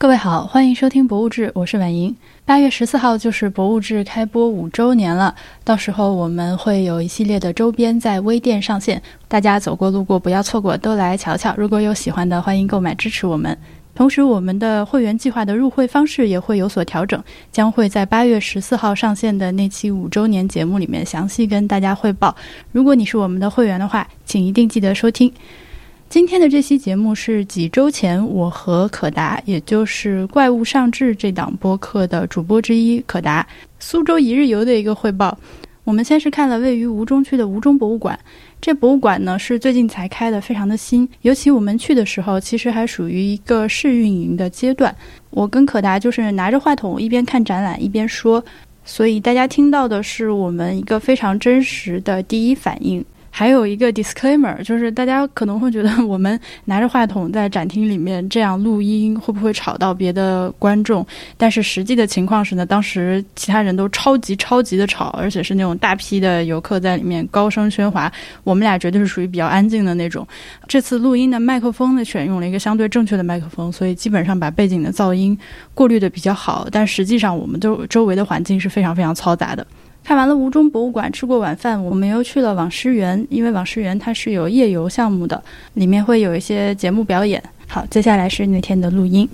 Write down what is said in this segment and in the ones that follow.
各位好，欢迎收听《博物志》，我是婉莹。八月十四号就是《博物志》开播五周年了，到时候我们会有一系列的周边在微店上线，大家走过路过不要错过，都来瞧瞧。如果有喜欢的，欢迎购买支持我们。同时，我们的会员计划的入会方式也会有所调整，将会在八月十四号上线的那期五周年节目里面详细跟大家汇报。如果你是我们的会员的话，请一定记得收听。今天的这期节目是几周前我和可达，也就是《怪物上志》这档播客的主播之一可达苏州一日游的一个汇报。我们先是看了位于吴中区的吴中博物馆，这博物馆呢是最近才开的，非常的新。尤其我们去的时候，其实还属于一个试运营的阶段。我跟可达就是拿着话筒一边看展览一边说，所以大家听到的是我们一个非常真实的第一反应。还有一个 disclaimer，就是大家可能会觉得 我们拿着话筒在展厅里面这样录音，会不会吵到别的观众？但是实际的情况是呢，当时其他人都超级超级的吵，而且是那种大批的游客在里面高声喧哗。我们俩绝对是属于比较安静的那种。这次录音的麦克风呢，选用了一个相对正确的麦克风，所以基本上把背景的噪音过滤的比较好。但实际上，我们周周围的环境是非常非常嘈杂的。看完了吴中博物馆，吃过晚饭，我们又去了网师园，因为网师园它是有夜游项目的，里面会有一些节目表演。好，接下来是那天的录音。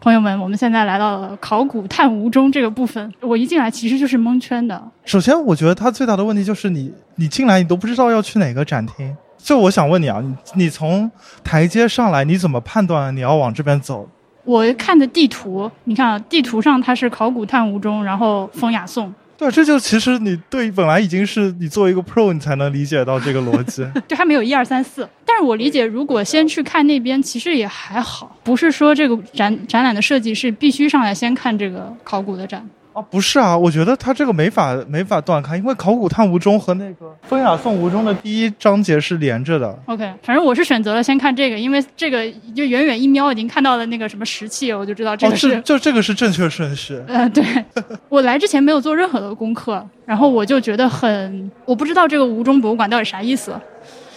朋友们，我们现在来到了考古探吴中这个部分，我一进来其实就是蒙圈的。首先，我觉得它最大的问题就是你，你进来你都不知道要去哪个展厅。就我想问你啊，你你从台阶上来，你怎么判断你要往这边走？我看的地图，你看啊，地图上它是考古探吴中，然后风雅颂。对，这就其实你对本来已经是你作为一个 pro，你才能理解到这个逻辑。对，还没有一二三四。但是我理解，如果先去看那边，其实也还好，不是说这个展展览的设计是必须上来先看这个考古的展。啊，不是啊，我觉得它这个没法没法断开，因为考古探吴中和那个风雅颂吴中的第一章节是连着的。OK，反正我是选择了先看这个，因为这个就远远一瞄已经看到了那个什么石器，我就知道这个是就这个是正确顺序。呃，对，我来之前没有做任何的功课，然后我就觉得很，我不知道这个吴中博物馆到底啥意思。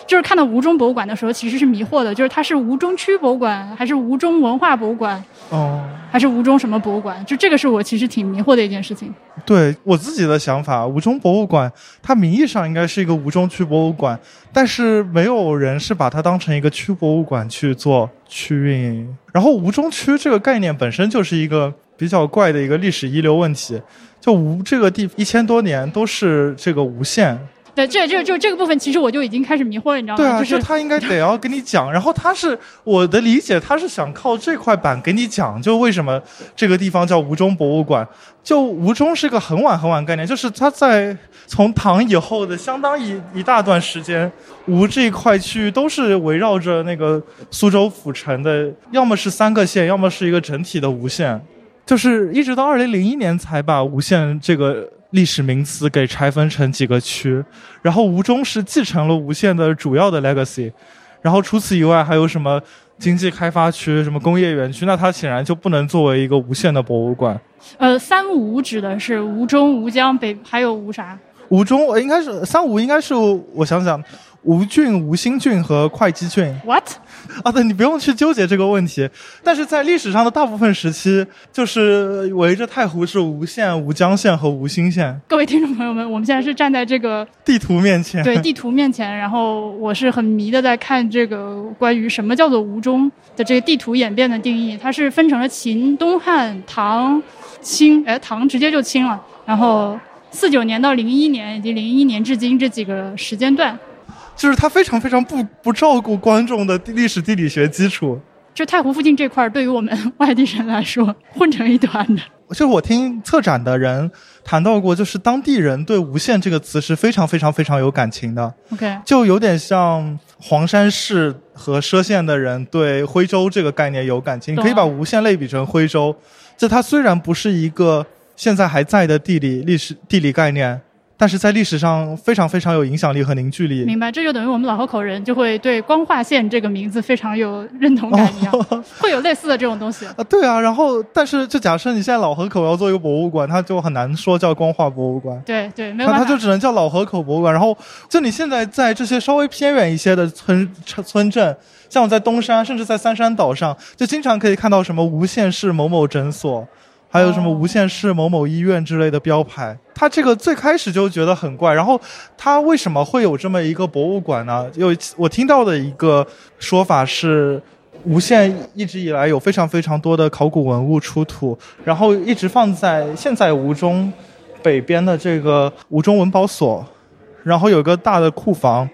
就是看到吴中博物馆的时候，其实是迷惑的，就是它是吴中区博物馆，还是吴中文化博物馆，哦，还是吴中什么博物馆？就这个是我其实挺迷惑的一件事情。对我自己的想法，吴中博物馆它名义上应该是一个吴中区博物馆，但是没有人是把它当成一个区博物馆去做区运营。然后吴中区这个概念本身就是一个比较怪的一个历史遗留问题，就吴这个地一千多年都是这个吴县。对，这这就这个部分，其实我就已经开始迷惑了，你知道吗？对啊，就他应该得要跟你讲，然后他是我的理解，他是想靠这块板给你讲，就为什么这个地方叫吴中博物馆。就吴中是个很晚很晚概念，就是他在从唐以后的相当一一大段时间，吴这一块区域都是围绕着那个苏州府城的，要么是三个县，要么是一个整体的吴县，就是一直到二零零一年才把吴县这个。历史名词给拆分成几个区，然后吴中是继承了吴县的主要的 legacy，然后除此以外还有什么经济开发区、什么工业园区，那它显然就不能作为一个吴县的博物馆。呃，三吴指的是吴中、吴江北，还有吴啥？吴中应该是三吴，应该是我想想。吴郡、吴兴郡和会稽郡。What？啊，对，你不用去纠结这个问题。但是在历史上的大部分时期，就是围着太湖是吴县、吴江县和吴兴县。各位听众朋友们，我们现在是站在这个地图面前，对地图面前，然后我是很迷的在看这个关于什么叫做吴中的这个地图演变的定义。它是分成了秦、东汉、唐、清，哎，唐直接就清了。然后四九年到零一年以及零一年至今这几个时间段。就是他非常非常不不照顾观众的历史地理学基础，就太湖附近这块儿，对于我们外地人来说，混成一团的。就是我听策展的人谈到过，就是当地人对无限这个词是非常非常非常有感情的。OK，就有点像黄山市和歙县的人对徽州这个概念有感情。你可以把无限类比成徽州，就它虽然不是一个现在还在的地理历史地理概念。但是在历史上非常非常有影响力和凝聚力。明白，这就等于我们老河口人就会对光化县这个名字非常有认同感一样，会有类似的这种东西。啊，对啊，然后但是就假设你现在老河口要做一个博物馆，它就很难说叫光化博物馆。对对，没有办法，它就只能叫老河口博物馆。然后就你现在在这些稍微偏远一些的村村镇，像我在东山，甚至在三山岛上，就经常可以看到什么无线市某某诊所。还有什么无线市某某医院之类的标牌，他这个最开始就觉得很怪。然后他为什么会有这么一个博物馆呢？有我听到的一个说法是，无线一直以来有非常非常多的考古文物出土，然后一直放在现在吴中北边的这个吴中文保所，然后有个大的库房。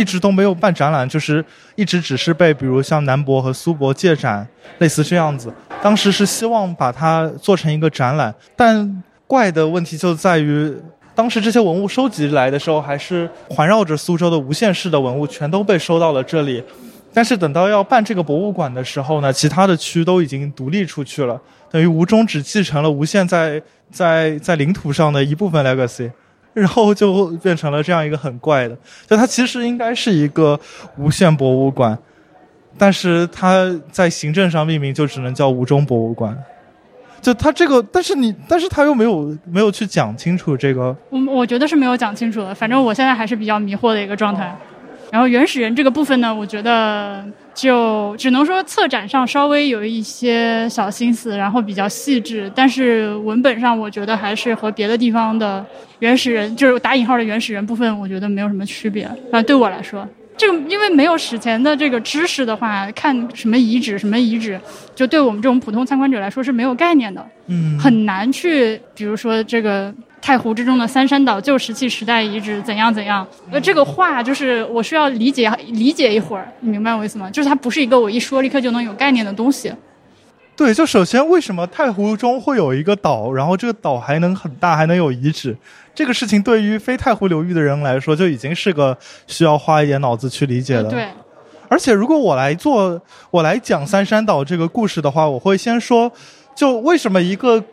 一直都没有办展览，就是一直只是被比如像南博和苏博借展，类似这样子。当时是希望把它做成一个展览，但怪的问题就在于，当时这些文物收集来的时候，还是环绕着苏州的无限市的文物全都被收到了这里。但是等到要办这个博物馆的时候呢，其他的区都已经独立出去了，等于吴中只继承了无限在在在领土上的一部分 legacy。然后就变成了这样一个很怪的，就它其实应该是一个无限博物馆，但是它在行政上命名就只能叫吴中博物馆。就它这个，但是你，但是他又没有没有去讲清楚这个。我我觉得是没有讲清楚的，反正我现在还是比较迷惑的一个状态。然后原始人这个部分呢，我觉得就只能说策展上稍微有一些小心思，然后比较细致，但是文本上我觉得还是和别的地方的原始人，就是打引号的原始人部分，我觉得没有什么区别。啊，对我来说，这个因为没有史前的这个知识的话，看什么遗址什么遗址，就对我们这种普通参观者来说是没有概念的，嗯，很难去，比如说这个。太湖之中的三山岛旧石器时代遗址怎样怎样？呃，这个话就是我需要理解理解一会儿，你明白我意思吗？就是它不是一个我一说立刻就能有概念的东西。对，就首先为什么太湖中会有一个岛，然后这个岛还能很大，还能有遗址？这个事情对于非太湖流域的人来说，就已经是个需要花一点脑子去理解的。对。而且如果我来做，我来讲三山岛这个故事的话，我会先说，就为什么一个。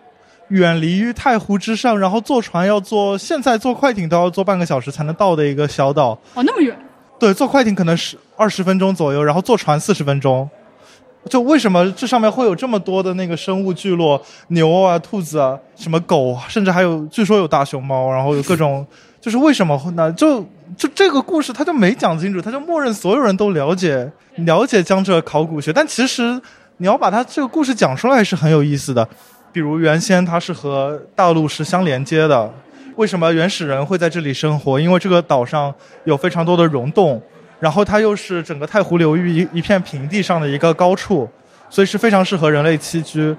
远离于太湖之上，然后坐船要坐，现在坐快艇都要坐半个小时才能到的一个小岛。哦，那么远？对，坐快艇可能是二十分钟左右，然后坐船四十分钟。就为什么这上面会有这么多的那个生物聚落？牛啊，兔子啊，什么狗，甚至还有据说有大熊猫，然后有各种，就是为什么呢？就就这个故事他就没讲清楚，他就默认所有人都了解了解江浙考古学，但其实你要把他这个故事讲出来是很有意思的。比如原先它是和大陆是相连接的，为什么原始人会在这里生活？因为这个岛上有非常多的溶洞，然后它又是整个太湖流域一一片平地上的一个高处，所以是非常适合人类栖居。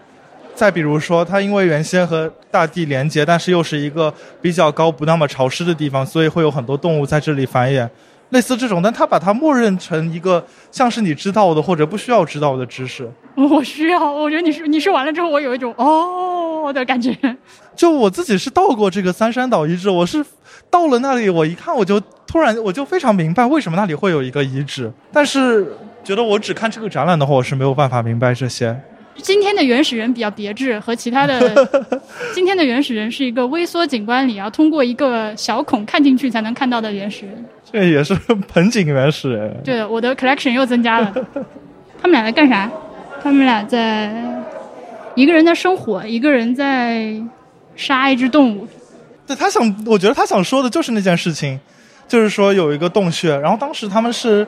再比如说，它因为原先和大地连接，但是又是一个比较高、不那么潮湿的地方，所以会有很多动物在这里繁衍。类似这种，但他把它默认成一个像是你知道的或者不需要知道的知识。我需要，我觉得你是你说完了之后，我有一种哦的感觉。就我自己是到过这个三山岛遗址，我是到了那里，我一看我就突然我就非常明白为什么那里会有一个遗址。但是觉得我只看这个展览的话，我是没有办法明白这些。今天的原始人比较别致，和其他的 今天的原始人是一个微缩景观里要通过一个小孔看进去才能看到的原始人。这也是盆景原始人。对，我的 collection 又增加了。他们俩在干啥？他们俩在一个人在生火，一个人在杀一只动物。对他想，我觉得他想说的就是那件事情，就是说有一个洞穴，然后当时他们是。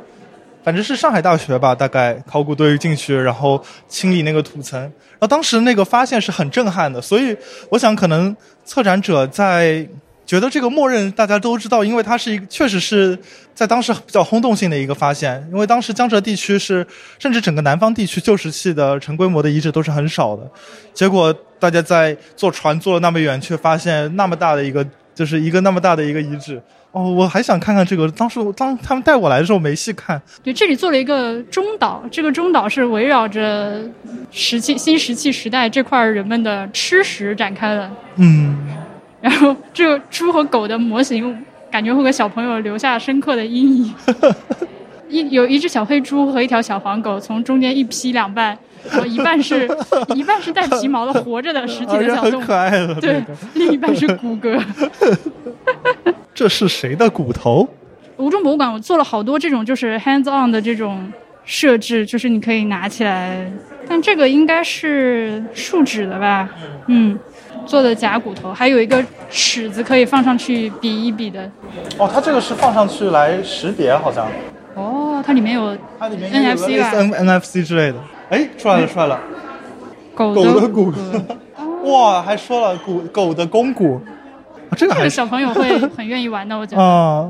反正是上海大学吧，大概考古队进去，然后清理那个土层，然后当时那个发现是很震撼的，所以我想可能策展者在觉得这个默认大家都知道，因为它是一个确实是在当时比较轰动性的一个发现，因为当时江浙地区是甚至整个南方地区旧石器的成规模的遗址都是很少的，结果大家在坐船坐了那么远，却发现那么大的一个就是一个那么大的一个遗址。哦，我还想看看这个。当时当他们带我来的时候，没细看。对，这里做了一个中岛，这个中岛是围绕着石器新石器时代这块人们的吃食展开的。嗯。然后，这个猪和狗的模型，感觉会给小朋友留下深刻的阴影。一有一只小黑猪和一条小黄狗从中间一劈两半，然后一半是一半是带皮毛的活着的 实体的小动物，可爱了。对，另一半是骨骼。这是谁的骨头？吴中博物馆我做了好多这种就是 hands on 的这种设置，就是你可以拿起来，但这个应该是树脂的吧？嗯，做的假骨头，还有一个尺子可以放上去比一比的。哦，它这个是放上去来识别，好像。哦，它里面有它里面有 NFC 类似吧 N NFC 之类的。哎，出来了，出来了。狗狗的骨骼。哇，还说了骨狗的肱骨，啊这个还是这个小朋友会很愿意玩的，我觉得。啊，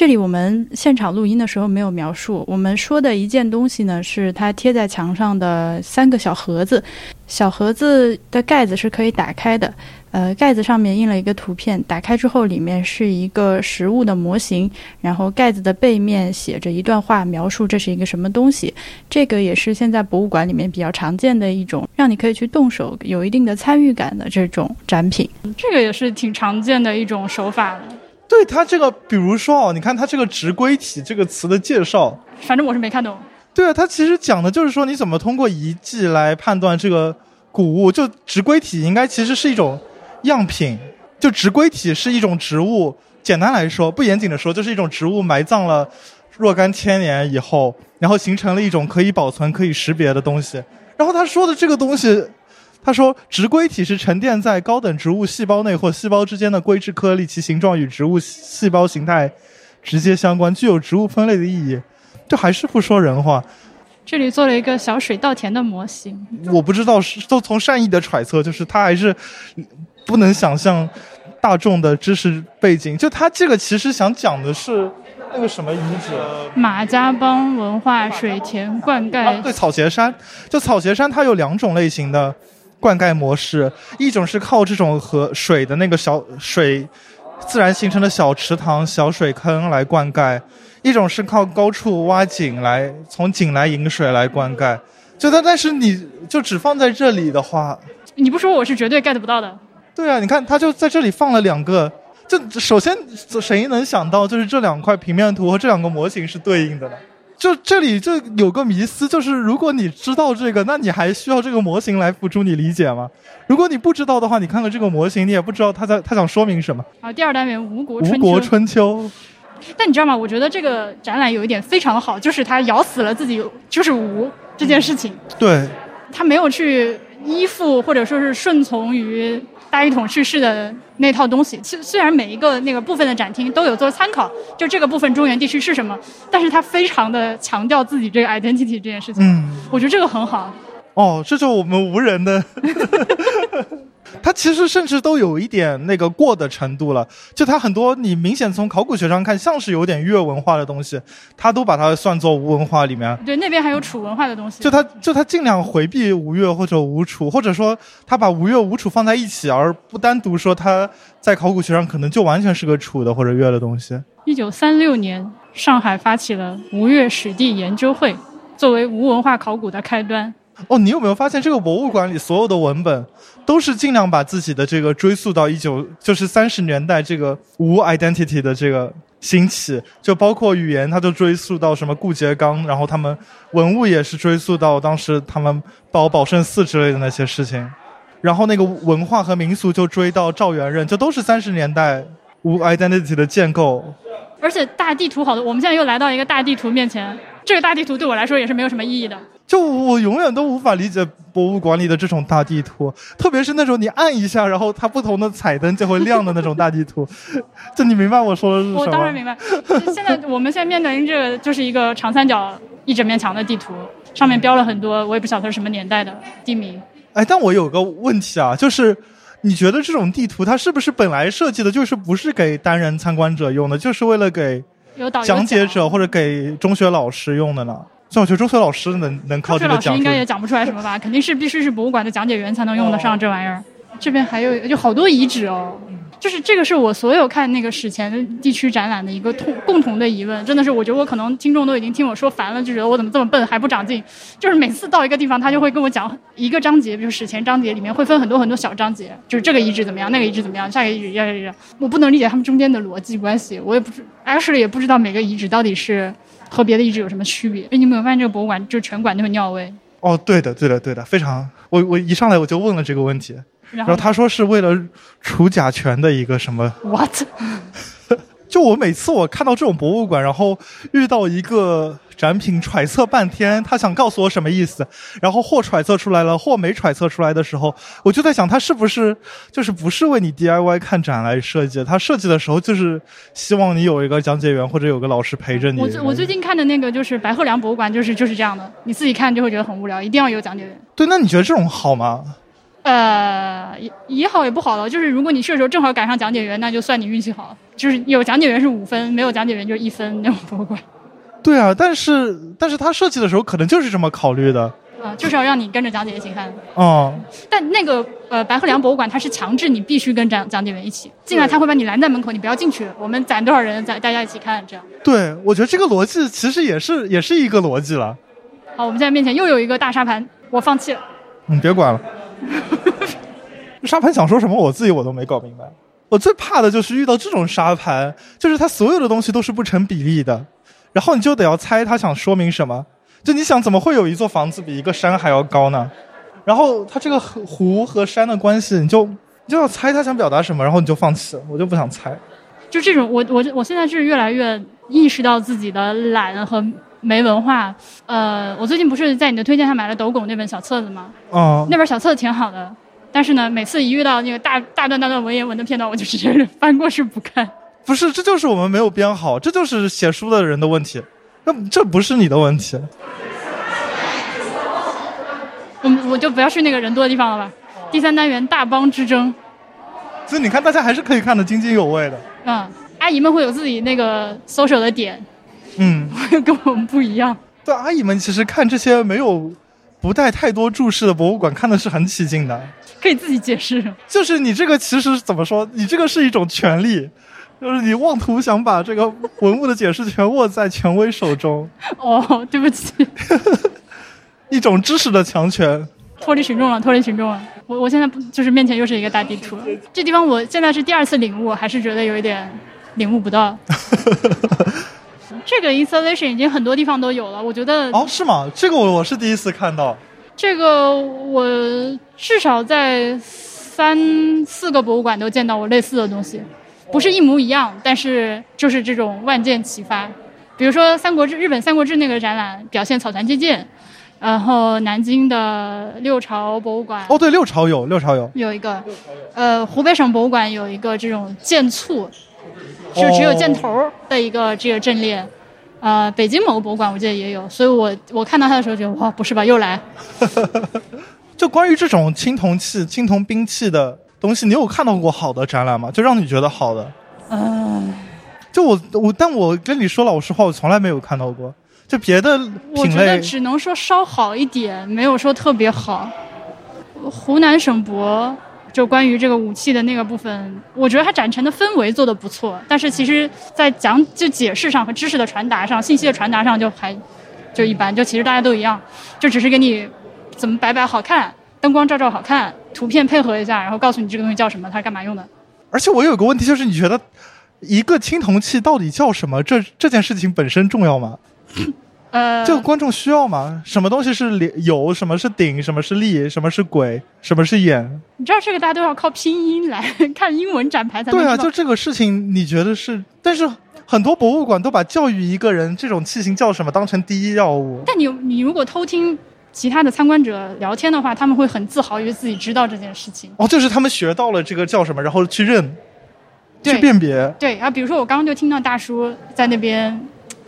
这里我们现场录音的时候没有描述，我们说的一件东西呢，是它贴在墙上的三个小盒子，小盒子的盖子是可以打开的，呃，盖子上面印了一个图片，打开之后里面是一个实物的模型，然后盖子的背面写着一段话，描述这是一个什么东西。这个也是现在博物馆里面比较常见的一种，让你可以去动手，有一定的参与感的这种展品。这个也是挺常见的一种手法，对它这个，比如说哦，你看它这个直规体这个词的介绍，反正我是没看懂。对啊，它其实讲的就是说你怎么通过遗迹来判断这个古物。就直规体应该其实是一种样品，就直规体是一种植物。简单来说，不严谨的说，就是一种植物埋葬了若干千年以后，然后形成了一种可以保存、可以识别的东西。然后他说的这个东西，他说植硅体是沉淀在高等植物细胞内或细胞之间的硅质颗粒，其形状与植物细胞形态直接相关，具有植物分类的意义。这还是不说人话。这里做了一个小水稻田的模型，我不知道是都从善意的揣测，就是他还是不能想象大众的知识背景。就他这个其实想讲的是那个什么遗址，马家浜文化水田灌啊，溉对，草鞋山。就草鞋山，它有两种类型的灌溉模式，一种是靠这种河水的那个小水自然形成的小池塘、小水坑来灌溉，一种是靠高处挖井来从井来引水来灌溉。就它，但是你就只放在这里的话，你不说我是绝对 get 不到的。对啊，你看，他就在这里放了两个。就首先，谁能想到就是这两块平面图和这两个模型是对应的呢？就这里就有个迷思，就是如果你知道这个，那你还需要这个模型来辅助你理解吗？如果你不知道的话，你看看这个模型，你也不知道他在他想说明什么。啊，第二单元吴国春秋。国春秋，但你知道吗？我觉得这个展览有一点非常好，就是他咬死了自己就是吴这件事情，对，他没有去依附或者说是顺从于大一统叙事的那套东西。虽虽然每一个那个部分的展厅都有做参考，就这个部分中原地区是什么，但是他非常的强调自己这个 identity 这件事情。嗯，我觉得这个很好。哦，这就是我们无人的。它其实甚至都有一点那个过的程度了，就它很多你明显从考古学上看像是有点越文化的东西，它都把它算作吴文化里面。对，那边还有楚文化的东西。就他就他尽量回避吴越或者吴楚，或者说他把吴越吴楚放在一起，而不单独说他在考古学上可能就完全是个楚的或者越的东西。一九三六年，上海发起了吴越史地研究会，作为吴文化考古的开端。哦，你有没有发现这个博物馆里所有的文本都是尽量把自己的这个追溯到一九就是三十年代这个无 identity 的这个兴起，就包括语言，它就追溯到什么顾颉刚，然后他们文物也是追溯到当时他们包宝圣寺之类的那些事情，然后那个文化和民俗就追到赵元任，这都是三十年代无 identity 的建构。而且大地图好多，我们现在又来到一个大地图面前，这个大地图对我来说也是没有什么意义的。就我永远都无法理解博物馆里的这种大地图，特别是那种你按一下，然后它不同的彩灯就会亮的那种大地图。就你明白我说的是什么？我当然明白。现在我们现在面临这个就是一个长三角一整面墙的地图，上面标了很多我也不晓得是什么年代的地名。哎，但我有个问题啊，就是你觉得这种地图它是不是本来设计的就是不是给单人参观者用的，就是为了给有讲解者或者给中学老师用的呢？所以我觉得中学老师能能靠这个讲出应该也讲不出来什么吧？肯定是必须是博物馆的讲解员才能用得上这玩意儿。这边还有就好多遗址哦，就是这个是我所有看那个史前地区展览的一个共共同的疑问，真的是我觉得我可能听众都已经听我说烦了，就觉得我怎么这么笨还不长进。就是每次到一个地方，他就会跟我讲一个章节，比如史前章节里面会分很多很多小章节，就是这个遗址怎么样，那个遗址怎么样，下个遗址要要要，我不能理解他们中间的逻辑关系，我也不知 actually 也不知道每个遗址到底是和别的遗址有什么区别。哎，你有没有发现这个博物馆就全馆都是尿味？哦，对的，对的，对的，非常。我我一上来我就问了这个问题，然后然后他说是为了除甲醛的一个什么，what？就我每次我看到这种博物馆，然后遇到一个展品，揣测半天，他想告诉我什么意思，然后或揣测出来了，或没揣测出来的时候，我就在想，他是不是 就是不是为你 DIY 看展来设计？他设计的时候就是希望你有一个讲解员或者有个老师陪着你。我最我最近看的那个就是白鹤梁博物馆，就是就是这样的，你自己看就会觉得很无聊，一定要有讲解员。对，那你觉得这种好吗？呃，也也好也不好了，就是如果你去的时候正好赶上讲解员，那就算你运气好。就是有讲解员是五分，没有讲解员就是一分那种博物馆。对啊，但是但是他设计的时候可能就是这么考虑的。啊，就是要让你跟着讲解员一起看。哦，但那个呃白鹤梁博物馆，它是强制你必须跟讲讲解员一起进来，他会把你拦在门口，你不要进去。我们攒多少人，咱大家一起看，这样。对，我觉得这个逻辑其实也是也是一个逻辑了。好，我们现在面前又有一个大沙盘，我放弃了。你别管了。沙盘想说什么，我自己我都没搞明白。我最怕的就是遇到这种沙盘，就是它所有的东西都是不成比例的，然后你就得要猜它想说明什么。就你想怎么会有一座房子比一个山还要高呢？然后它这个湖和山的关系，你就你就要猜它想表达什么，然后你就放弃了，我就不想猜。就这种，我我我现在是越来越意识到自己的懒和没文化。呃，我最近不是在你的推荐下买了斗拱那本小册子吗？哦，那本小册子挺好的。但是呢，每次一遇到那个大大段大段文言文的片段，我就直接翻过去不看。不是，这就是我们没有编好，这就是写书的人的问题。那这不是你的问题。我我就不要去那个人多的地方了吧。第三单元大邦之争。所以你看，大家还是可以看得津津有味的。嗯，阿姨们会有自己那个搜索的点。嗯，跟我们不一样。对，阿姨们其实看这些没有不带太多注释的博物馆，看的是很起劲的。可以自己解释，就是你这个其实怎么说？你这个是一种权利，就是你妄图想把这个文物的解释权握在权威手中。哦，对不起，一种知识的强权，脱离群众了，脱离群众了。我我现在就是面前又是一个大地图，这地方我现在是第二次领悟，还是觉得有一点领悟不到。这个 installation 已经很多地方都有了，我觉得。哦，是吗？这个我我是第一次看到。这个我至少在三四个博物馆都见到过类似的东西，不是一模一样，但是就是这种万箭齐发。比如说《三国志》，日本《三国志》那个展览表现草船借箭，然后南京的六朝博物馆，哦，对，六朝有，六朝有，有一个，呃，湖北省博物馆有一个这种箭簇，是只有箭头的一个这个阵列。呃，北京某个博物馆我记得也有，所以我我看到它的时候觉得哇，不是吧，又来。就关于这种青铜器、青铜兵器的东西，你有看到过好的展览吗？就让你觉得好的？嗯，就我我，但我跟你说老实话，我从来没有看到过。就别的品类，我觉得只能说稍好一点，没有说特别好。湖南省博。就关于这个武器的那个部分，我觉得它展陈的氛围做的不错，但是其实，在讲就解释上和知识的传达上、信息的传达上就还就一般，就其实大家都一样，就只是给你怎么摆摆好看，灯光照照好看，图片配合一下，然后告诉你这个东西叫什么，它是干嘛用的。而且我有个问题，就是你觉得一个青铜器到底叫什么？这这件事情本身重要吗？呃，这个观众需要吗？什么东西是有？什么是顶？什么是立？什么是鬼？什么是眼？你知道这个大家都要靠拼音来看英文展牌才对啊，就这个事情，你觉得是？但是很多博物馆都把教育一个人这种器型叫什么当成第一要务。但你你如果偷听其他的参观者聊天的话，他们会很自豪于自己知道这件事情。哦，就是他们学到了这个叫什么，然后去认，去辨别。对啊，比如说我刚刚就听到大叔在那边。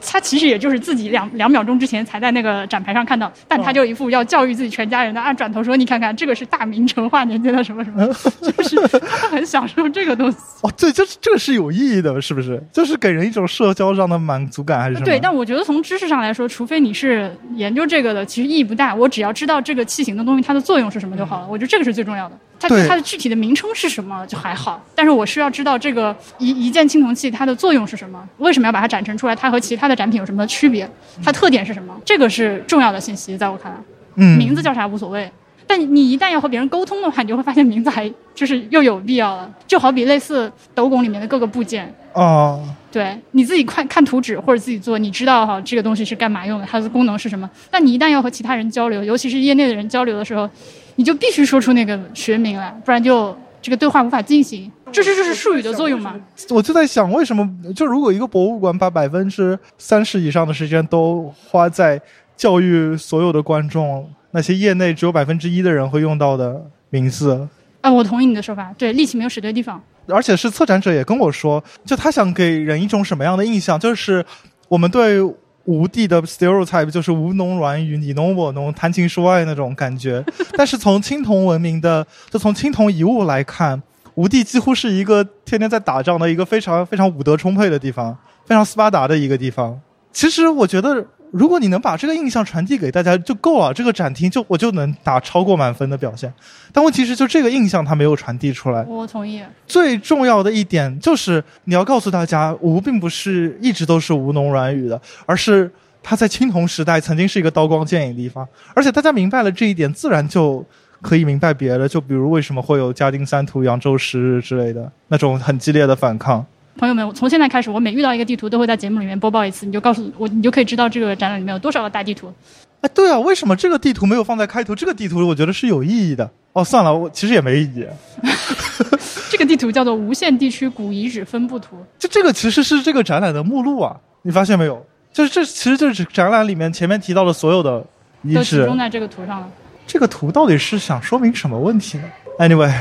他其实也就是自己两两秒钟之前才在那个展牌上看到，但他就一副要教育自己全家人的，啊转头说：“你看看，这个是大明成化年间的什么什么。”就是他很享受这个东西。哦，对，就是这个是有意义的，是不是？就是给人一种社交上的满足感，还是什么？对，但我觉得从知识上来说，除非你是研究这个的，其实意义不大。我只要知道这个器型的东西它的作用是什么就好了。我觉得这个是最重要的。它它的具体的名称是什么就还好，但是我需要知道这个一一件青铜器它的作用是什么，为什么要把它展陈出来，它和其他的展品有什么区别，它特点是什么，这个是重要的信息，在我看来，嗯，名字叫啥无所谓，但你一旦要和别人沟通的话，你就会发现名字还就是又有必要了，就好比类似斗拱里面的各个部件，哦，对，你自己看看图纸或者自己做，你知道哈这个东西是干嘛用的，它的功能是什么，但你一旦要和其他人交流，尤其是业内的人交流的时候。你就必须说出那个学名来，不然就这个对话无法进行。这是这是术语的作用吗？我就在想，为什么就如果一个博物馆把百分之三十以上的时间都花在教育所有的观众，那些业内只有百分之一的人会用到的名字？啊，我同意你的说法，对，力气没有使对地方。而且是策展者也跟我说，就他想给人一种什么样的印象，就是我们对吴地的 stereotype 就是吴侬软语，你侬我侬，谈情说爱那种感觉。但是从青铜文明的，就从青铜遗物来看，吴地几乎是一个天天在打仗的一个非常非常武德充沛的地方，非常斯巴达的一个地方。其实我觉得。如果你能把这个印象传递给大家就够了，这个展厅就我就能打超过满分的表现。但问题是，就这个印象它没有传递出来。我同意。最重要的一点就是你要告诉大家，吴并不是一直都是吴侬软语的，而是它在青铜时代曾经是一个刀光剑影的地方。而且大家明白了这一点，自然就可以明白别的。就比如为什么会有嘉定三屠、扬州十日之类的那种很激烈的反抗。朋友们，从现在开始，我每遇到一个地图，都会在节目里面播报一次。你就告诉我，你就可以知道这个展览里面有多少个大地图。哎，对啊，为什么这个地图没有放在开头？这个地图我觉得是有意义的。哦，算了，我其实也没意义。这个地图叫做无限地区古遗址分布图。就这个其实是这个展览的目录啊，你发现没有？就是这其实就是展览里面前面提到的所有的遗址都集中在这个图上了。这个图到底是想说明什么问题呢？Anyway。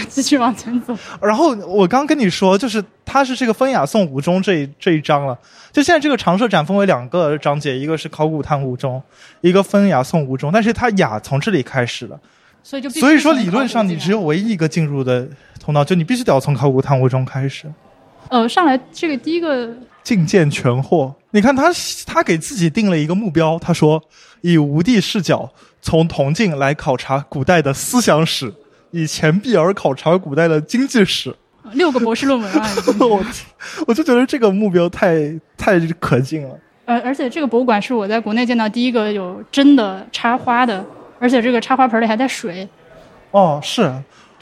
继续往前走。然后我刚跟你说，就是它是这个《风雅颂五中》这这一章了。就现在这个长设展分为两个章节，一个是考古探吴中，一个《风雅颂五中》。但是它雅从这里开始了，所以就所以说理论上你只有唯一一个进入的通道，就你必须得要从考古探吴中开始。呃，上来这个第一个觐见全获。你看他他给自己定了一个目标，他说以吴地视角从铜镜来考察古代的思想史。以钱币而考察古代的经济史，六个博士论文啊！我我就觉得这个目标太太可敬了。而而且这个博物馆是我在国内见到第一个有真的插花的，而且这个插花盆里还带水。哦，是，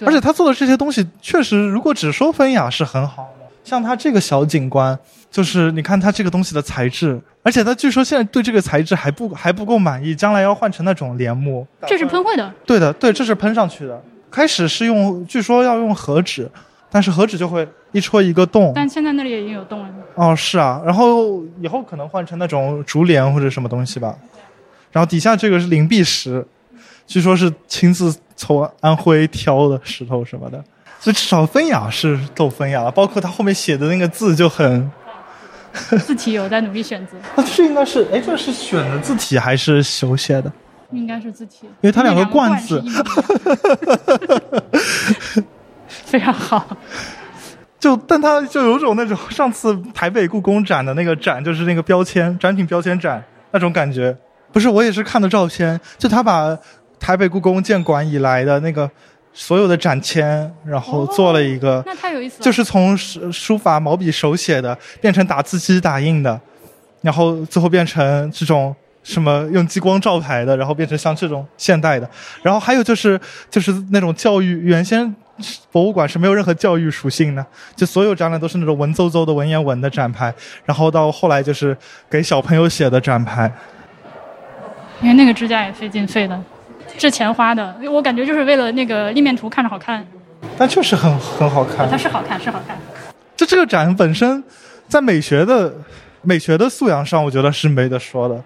而且他做的这些东西确实，如果只说风雅是很好的。像他这个小景观，就是你看他这个东西的材质，而且他据说现在对这个材质还不还不够满意，将来要换成那种帘幕。这是喷绘的。对的，对，这是喷上去的。开始是用，据说要用和纸，但是和纸就会一戳一个洞。但现在那里已经有洞了。哦，是啊，然后以后可能换成那种竹帘或者什么东西吧。然后底下这个是灵璧石，据说是亲自从安徽挑的石头什么的，所以至少风雅是够风雅了。包括他后面写的那个字就很，字体有在努力选择。啊，这应该是，哎，这是选的字体还是手写的？应该是字体，因为它两个冠字，非常好。就，但它就有种那种上次台北故宫展的那个展，就是那个标签展品标签展那种感觉。不是，我也是看的照片，就他把台北故宫建馆以来的那个所有的展签，然后做了一个，那太有意思了。就是从书法毛笔手写的，变成打字机打印的，然后最后变成这种。什么用激光照排的，然后变成像这种现代的，然后还有就是就是那种教育，原先博物馆是没有任何教育属性的，就所有展览都是那种文绉绉的文言文的展牌，然后到后来就是给小朋友写的展牌。因为那个支架也费劲费的，这钱花的，我感觉就是为了那个立面图看着好看。但确实很很好看。它是好看，是好看。就这个展本身，在美学的美学的素养上，我觉得是没得说的。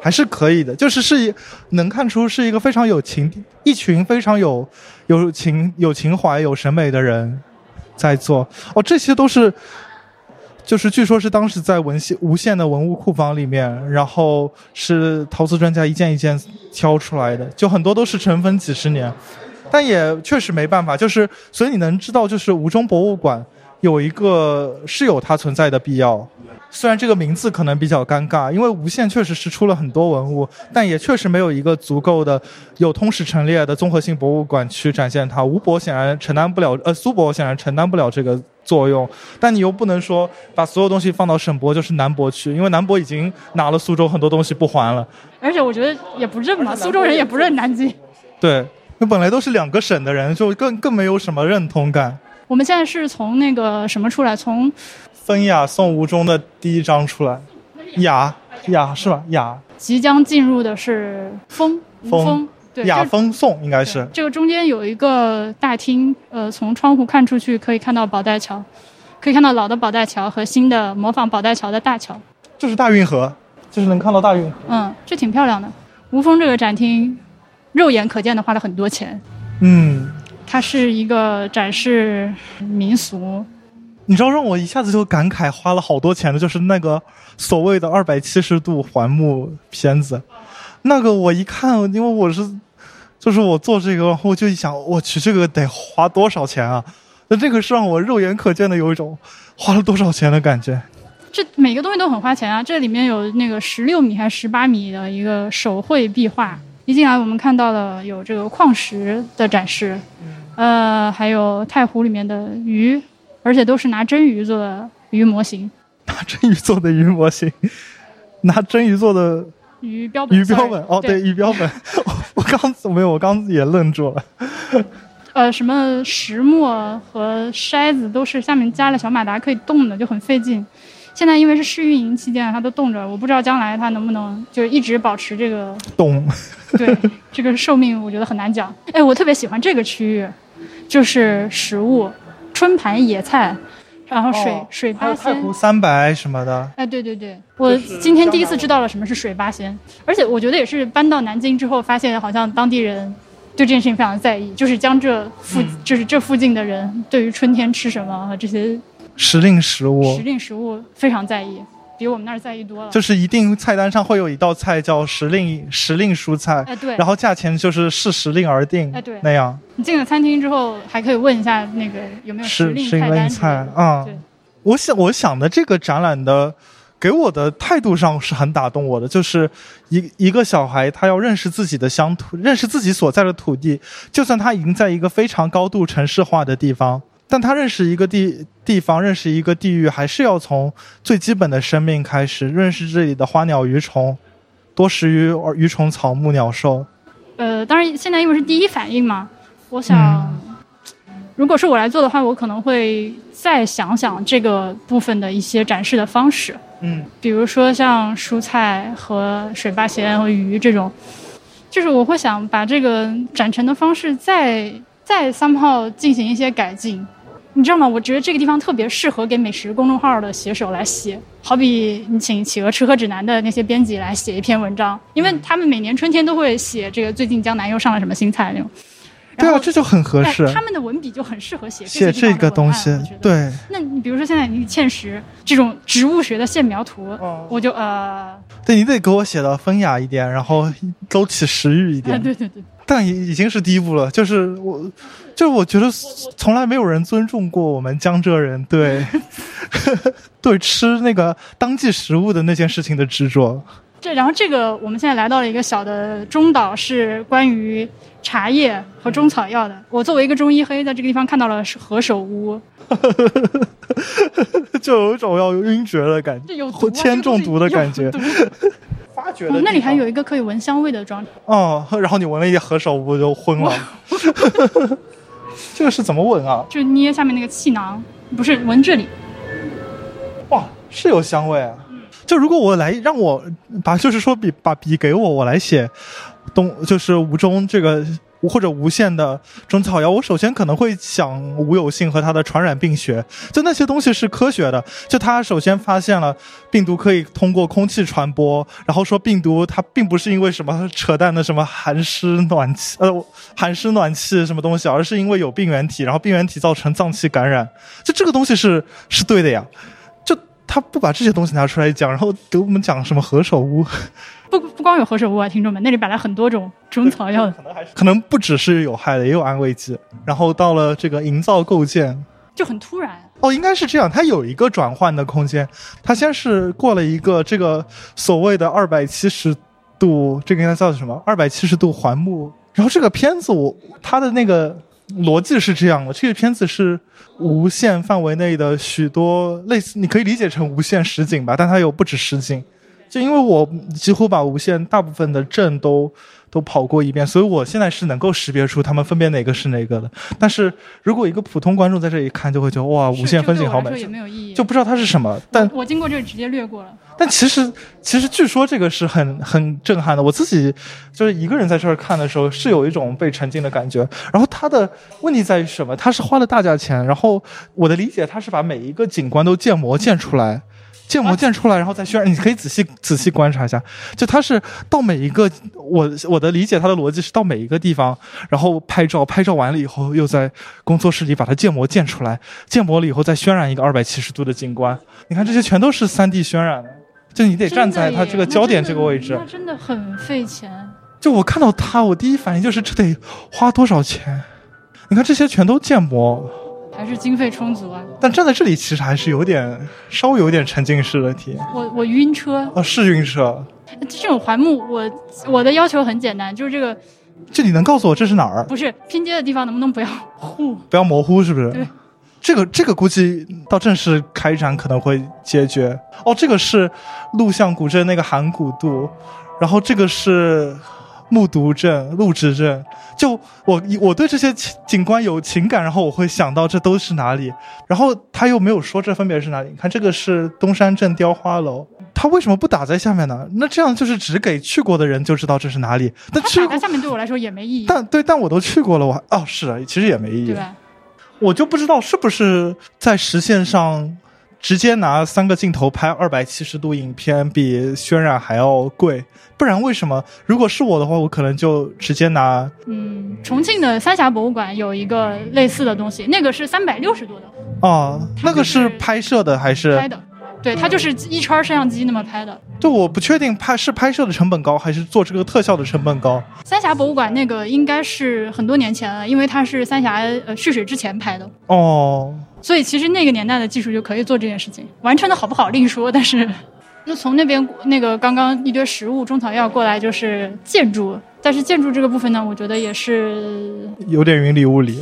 还是可以的，就是是一能看出是一个非常有情，一群非常有有情、有情怀、有审美的人在做。哦，这些都是，就是据说是当时在文献无限的文物库房里面，然后是陶瓷专家一件一件挑出来的，就很多都是尘封几十年，但也确实没办法，就是所以你能知道，就是吴中博物馆有一个是有它存在的必要。虽然这个名字可能比较尴尬，因为无限确实是出了很多文物，但也确实没有一个足够的有通史陈列的综合性博物馆去展现它。吴博显然承担不了，呃，苏博显然承担不了这个作用。但你又不能说把所有东西放到省博，就是南博去，因为南博已经拿了苏州很多东西不还了。而且我觉得也不认嘛，苏州人也不认南京。对，那本来都是两个省的人，就更更没有什么认同感。我们现在是从那个什么出来？从。风雅颂吴中的第一章出来，雅雅是吧？雅即将进入的是风风对，雅风颂应该是这个中间有一个大厅，呃，从窗户看出去可以看到宝带桥，可以看到老的宝带桥和新的模仿宝带桥的大桥。就是大运河，就是能看到大运河。嗯，这挺漂亮的。吴峰这个展厅，肉眼可见的花了很多钱。嗯，它是一个展示民俗，你知道让我一下子就感慨花了好多钱的，就是那个所谓的二百七十度环幕片子，那个我一看，因为我是，就是我做这个，然后我就一想，我去，这个得花多少钱啊？那这个是让我肉眼可见的有一种花了多少钱的感觉。这每个东西都很花钱啊。这里面有那个十六米还是十八米的一个手绘壁画，一进来我们看到了有这个矿石的展示，呃，还有太湖里面的鱼，而且都是拿真 鱼做的鱼模型，拿真鱼做的鱼模型，拿真鱼做的鱼标本，鱼标本，哦，对对，鱼标本，我刚没有，我刚也愣住了。呃，什么石墨和筛子都是下面加了小马达可以动的，就很费劲。现在因为是试运营期间，它都冻着，我不知道将来它能不能就一直保持这个冻，对 这个寿命，我觉得很难讲。哎，我特别喜欢这个区域，就是食物，春盘野菜，然后水、哦水八还有太。湖三白什么的，哎，对对对，我今天第一次知道了什么是水八仙，而且我觉得也是搬到南京之后，发现好像当地人对这件事情非常在意，就是江浙附，嗯就是这附近的人对于春天吃什么和这些时令食物时。令食物非常在意，比我们那儿在意多了。就是一定菜单上会有一道菜叫时令时令蔬菜，哎，对，然后价钱就是视时令而定，哎对那样你进了餐厅之后，还可以问一下那个有没有时令令菜单菜啊。对，我想我想的这个展览的。给我的态度上是很打动我的，就是一一个小孩，他要认识自己的乡土，认识自己所在的土地，就算他已经在一个非常高度城市化的地方，但他认识一个地地方，认识一个地域，还是要从最基本的生命开始，认识这里的花鸟鱼虫，多食鱼鱼虫草木鸟兽。呃，当然现在因为是第一反应嘛，我想，嗯如果是我来做的话，我可能会再想想这个部分的一些展示的方式，嗯比如说像蔬菜和水八仙和鱼这种，就是我会想把这个展陈的方式再再 somehow 进行一些改进。你知道吗？我觉得这个地方特别适合给美食公众号的写手来写，好比你请企鹅吃喝指南的那些编辑来写一篇文章，因为他们每年春天都会写这个最近江南又上了什么新菜那种。对啊，这就很合适哎。他们的文笔就很适合写写这个东西对，那你比如说现在你芡实这种植物学的线描图，哦我就呃，对你得给我写的风雅一点，然后勾起食欲一啊点。对对对，但已已经是第一步了，就是我，就是我觉得从来没有人尊重过我们江浙人对 对吃那个当季食物的那件事情的执着。这然后这个我们现在来到了一个小的中岛，是关于茶叶和中草药的。我作为一个中医黑，在这个地方看到了是何首乌，就有一种要晕厥的感觉，这有毒、啊，铅中毒的感觉发掘哦那里还有一个可以闻香味的装置，哦，然后你闻了一何首乌就昏了。这个是怎么闻啊？就捏下面那个气囊，不是闻这里，哇，是有香味啊！就如果我来让我把，就是说笔把笔给我，我来写东，就是吴中这个或者无限的中草药，我首先可能会想吴有性和他的传染病学，就那些东西是科学的。就他首先发现了病毒可以通过空气传播，然后说病毒它并不是因为什么扯淡的什么寒湿暖气呃寒湿暖气什么东西，而是因为有病原体，然后病原体造成脏器感染，就这个东西是是对的呀。就他不把这些东西拿出来讲，然后给我们讲什么何首乌，不不光有何首乌啊，听众们，那里摆了很多种中草药的，可能还是可能不只是有害的，也有安慰剂。然后到了这个营造构建，就很突然。哦，应该是这样，它有一个转换的空间。它先是过了一个这个所谓的二百七十度，这个应该叫什么？二百七十度环幕。然后这个片子我它的那个逻辑是这样的，这个片子是无限范围内的许多类似，你可以理解成无限实景吧，但它有不止实景。就因为我几乎把无限大部分的镇都都跑过一遍，所以我现在是能够识别出他们分别哪个是哪个的。但是如果一个普通观众在这里看，就会觉得哇，无限风景好美，也没有意义，就不知道它是什么。但我经过这直接略过了。但其实，其实据说这个是很很震撼的。我自己就是一个人在这儿看的时候，是有一种被沉浸的感觉。然后它的问题在于什么？它是花了大价钱，然后我的理解，它是把每一个景观都建模建出来。建模建出来，然后再渲染。你可以仔细仔细观察一下，就它是到每一个我我的理解，它的逻辑是到每一个地方，然后拍照，拍照完了以后，又在工作室里把它建模建出来，建模了以后再渲染一个二百七十度的景观。你看这些全都是三 D 渲染的，就你得站在它这个焦点这个位置，那真的很费钱。就我看到它，我第一反应就是这得花多少钱？你看这些全都建模。还是经费充足啊！但站在这里其实还是有点，稍微有点沉浸式的体验。我我晕车哦，是晕车。这种环幕，我我的要求很简单，就是这个。就你能告诉我这是哪儿？不是拼接的地方，能不能不要糊？不要模糊，是不是？对。这个这个估计到正式开展可能会解决。哦，这个是录像古镇那个函谷渡，然后这个是。木渎镇、陆之镇，就我我对这些景观有情感，然后我会想到这都是哪里，然后他又没有说这分别是哪里。你看这个是东山镇雕花楼，他为什么不打在下面呢？那这样就是只给去过的人就知道这是哪里。那打在下面对我来说也没意义。但对，但我都去过了，我哦是啊，其实也没意义。对我就不知道是不是在实现上。直接拿三个镜头拍二百七十度影片比渲染还要贵，不然为什么？如果是我的话，我可能就直接拿。嗯，重庆的三峡博物馆有一个类似的东西，那个是三百六十度的。哦，那个是拍摄的还是拍的？对，它就是一圈摄像机那么拍的。就我不确定拍是拍摄的成本高，还是做这个特效的成本高。三峡博物馆那个应该是很多年前了，因为它是三峡呃蓄水之前拍的。哦。所以其实那个年代的技术就可以做这件事情，完成的好不好另说。但是，那从那边那个刚刚一堆食物、中草药过来就是建筑，但是建筑这个部分呢，我觉得也是有点云里雾里。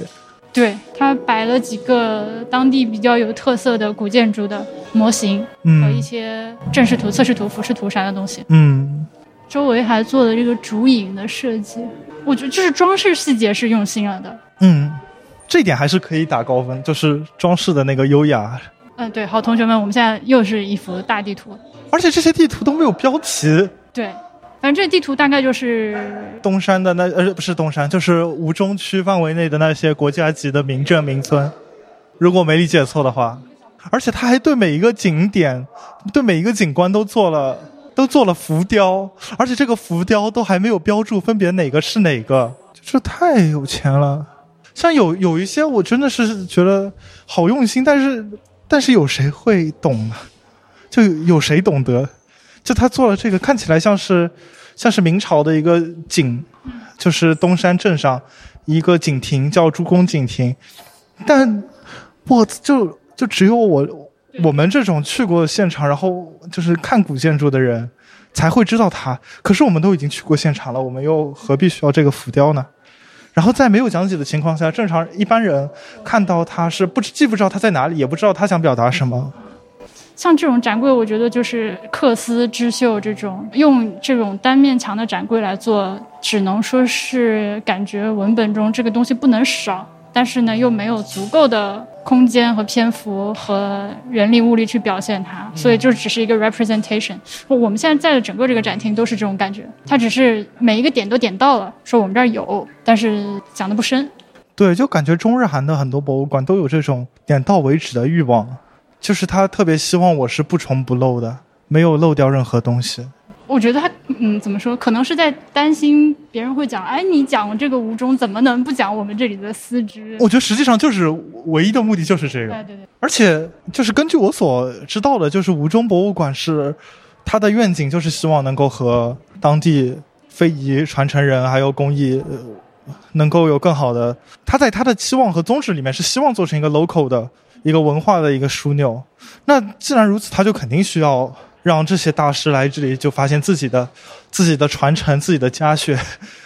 对他摆了几个当地比较有特色的古建筑的模型和一些正视图、侧视图、俯视图啥的东西。嗯，周围还做了这个竹影的设计，我觉得就是装饰细节是用心了的。嗯。这点还是可以打高分，就是装饰的那个优雅。嗯，对，好，同学们，我们现在又是一幅大地图，而且这些地图都没有标题。对，反正地图大概就是东山的那呃不是东山，就是吴中区范围内的那些国家级的名镇名村，如果没理解错的话。而且他还对每一个景点、对每一个景观都做了都做了浮雕，而且这个浮雕都还没有标注分别哪个是哪个，这太有钱了。像有有一些，我真的是觉得好用心，但是但是有谁会懂呢？就有谁懂得？就他做了这个，看起来像是像是明朝的一个景，就是东山镇上一个景亭，叫朱公景亭。但我就就只有我我们这种去过现场，然后就是看古建筑的人才会知道它。可是我们都已经去过现场了，我们又何必需要这个浮雕呢？然后在没有讲解的情况下，正常一般人看到他是不知既不知道他在哪里，也不知道他想表达什么。像这种展柜，我觉得就是克丝织绣这种，用这种单面墙的展柜来做，只能说是感觉文本中这个东西不能少。但是呢，又没有足够的空间和篇幅和人力物力去表现它，所以就只是一个 representation。我们现在在的整个这个展厅都是这种感觉，它只是每一个点都点到了，说我们这儿有，但是讲的不深。对，就感觉中日韩的很多博物馆都有这种点到为止的欲望，就是他特别希望我是不重不漏的，没有漏掉任何东西。我觉得他，嗯，怎么说？可能是在担心别人会讲，哎，你讲这个吴中，怎么能不讲我们这里的丝织？我觉得实际上就是唯一的目的就是这个。对对对。而且就是根据我所知道的，就是吴中博物馆是他的愿景，就是希望能够和当地非遗传承人还有工艺能够有更好的。他在他的期望和宗旨里面是希望做成一个 local 的一个文化的一个枢纽。那既然如此，他就肯定需要。让这些大师来这里，就发现自己的、自己的传承、自己的家学，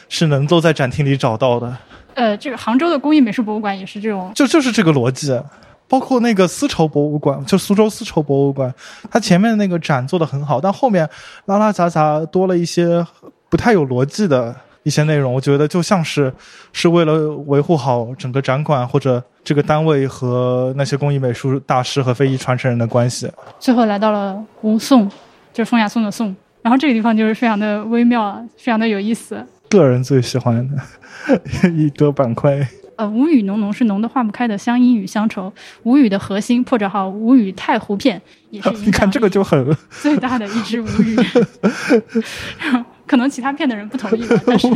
是能够在展厅里找到的。呃，这个杭州的工艺美术博物馆也是这种，就就是这个逻辑。包括那个丝绸博物馆，就苏州丝绸博物馆，它前面那个展做的很好，但后面拉拉杂杂多了一些不太有逻辑的一些内容，我觉得就像是是为了维护好整个展馆或者这个单位和那些工艺美术大师和非遗传承人的关系。最后来到了吴宋，就是风雅颂的颂，然后这个地方就是非常的微妙啊，非常的有意思。个人最喜欢的 一个板块。呃，吴语浓浓是浓的化不开的乡音与乡愁。吴语的核心破折号吴语太湖片也是 你看这个就很最大的一支吴语。可能其他片的人不同意吧，但是，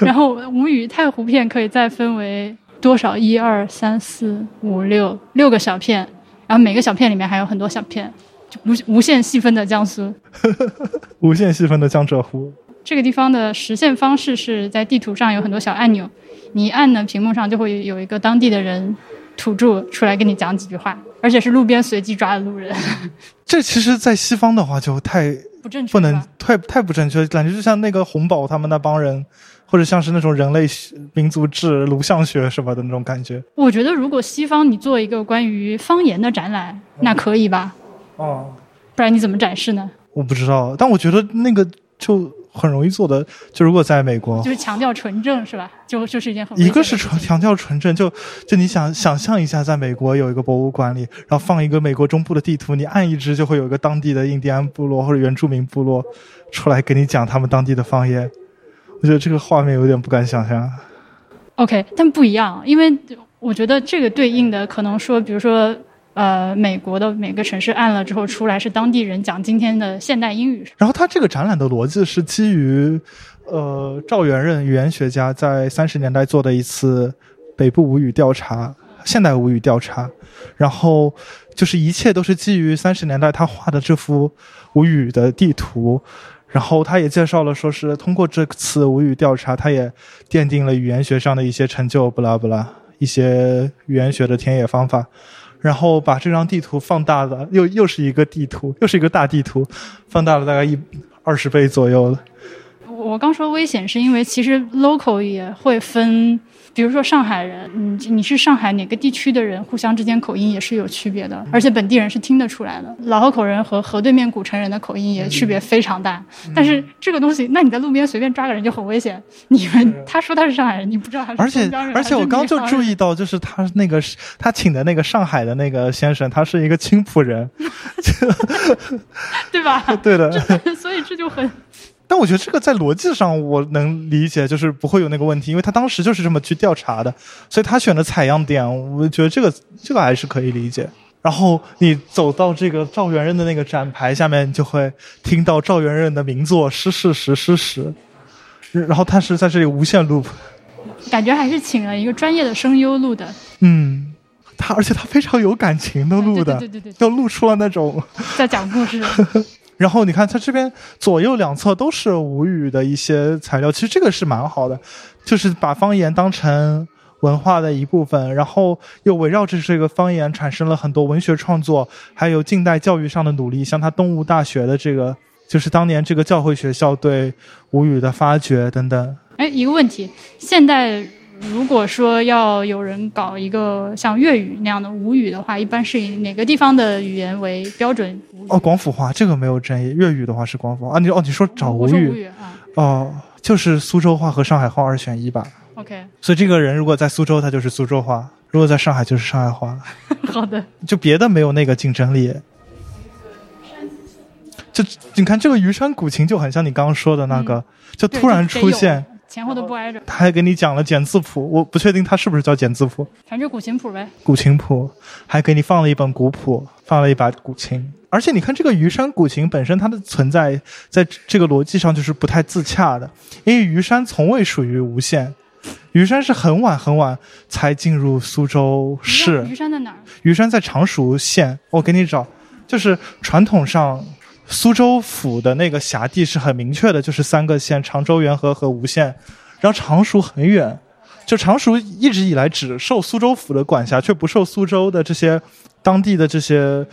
然后无语太湖片可以再分为多少？一二三四五六六个小片，然后每个小片里面还有很多小片，就无无限细分的江苏，无限细分的江浙沪。这个地方的实现方式是在地图上有很多小按钮，你一按呢，屏幕上就会有一个当地的人土著出来跟你讲几句话，而且是路边随机抓的路人。这其实，在西方的话就太不正确，不能太太不正确，感觉就像那个洪堡他们那帮人，或者像是那种人类民族志、颅相学什么的那种感觉。我觉得如果西方你做一个关于方言的展览，那可以吧？哦，不然你怎么展示呢？我不知道，但我觉得那个就。很容易做的，就如果在美国，就是强调纯正是吧？就就是一件很一个是纯强调纯正，就就你想想象一下，在美国有一个博物馆里，然后放一个美国中部的地图，你按一支就会有一个当地的印第安部落或者原住民部落出来给你讲他们当地的方言。我觉得这个画面有点不敢想象。OK，但不一样，因为我觉得这个对应的可能说，比如说。呃，美国的每个城市按了之后出来是当地人讲今天的现代英语。然后他这个展览的逻辑是基于，呃，赵元任语言学家在三十年代做的一次北部吴语调查，现代吴语调查。然后就是一切都是基于三十年代他画的这幅吴语的地图。然后他也介绍了，说是通过这次吴语调查，他也奠定了语言学上的一些成就，不拉不拉，一些语言学的田野方法。然后把这张地图放大了，又又是一个地图，又是一个大地图，放大了大概一二十倍左右了。我刚说危险，是因为其实 local 也会分。比如说上海人，你你是上海哪个地区的人，互相之间口音也是有区别的，而且本地人是听得出来的。老河口人和河对面古城人的口音也区别非常大。但是这个东西，那你在路边随便抓个人就很危险。你们他说他是上海人，你不知道他是而且而且我刚就注意到，就是他那个他请的那个上海的那个先生，他是一个青浦人，对吧？对的。所以这就很。但我觉得这个在逻辑上我能理解，就是不会有那个问题，因为他当时就是这么去调查的，所以他选的采样点，我觉得这个这个还是可以理解。然后你走到这个赵元任的那个展牌下面，就会听到赵元任的名作《失事实诗实》，然后他是在这里无限 loop，感觉还是请了一个专业的声优录的。嗯，他而且他非常有感情的录的，对对对，就录出了那种在讲故事。然后你看，它这边左右两侧都是吴语的一些材料，其实这个是蛮好的，就是把方言当成文化的一部分，然后又围绕着这个方言产生了很多文学创作，还有近代教育上的努力，像它东吴大学的这个，就是当年这个教会学校对吴语的发掘等等。哎，一个问题，现代。如果说要有人搞一个像粤语那样的吴语的话，一般是以哪个地方的语言为标准？哦，广府话这个没有争议。粤语的话是广府啊，你哦，你说找吴语啊？哦，就是苏州话和上海话二选一吧。OK。所以这个人如果在苏州，他就是苏州话；如果在上海，就是上海话。好的。就别的没有那个竞争力。就你看这个虞山古琴就很像你刚刚说的那个，就突然出现。前后都不挨着，他还给你讲了简字谱，我不确定他是不是叫简字谱，反正古琴谱呗。古琴谱，还给你放了一本古谱，放了一把古琴。而且你看这个虞山古琴本身它的存在，在这个逻辑上就是不太自洽的，因为虞山从未属于吴县，虞山是很晚很晚才进入苏州市。虞山在哪儿？虞山在常熟县，我给你找，就是传统上。苏州府的那个辖地是很明确的，就是三个县：常州、元和和吴县。然后常熟很远，就常熟一直以来只受苏州府的管辖，却不受苏州的这些当地的这些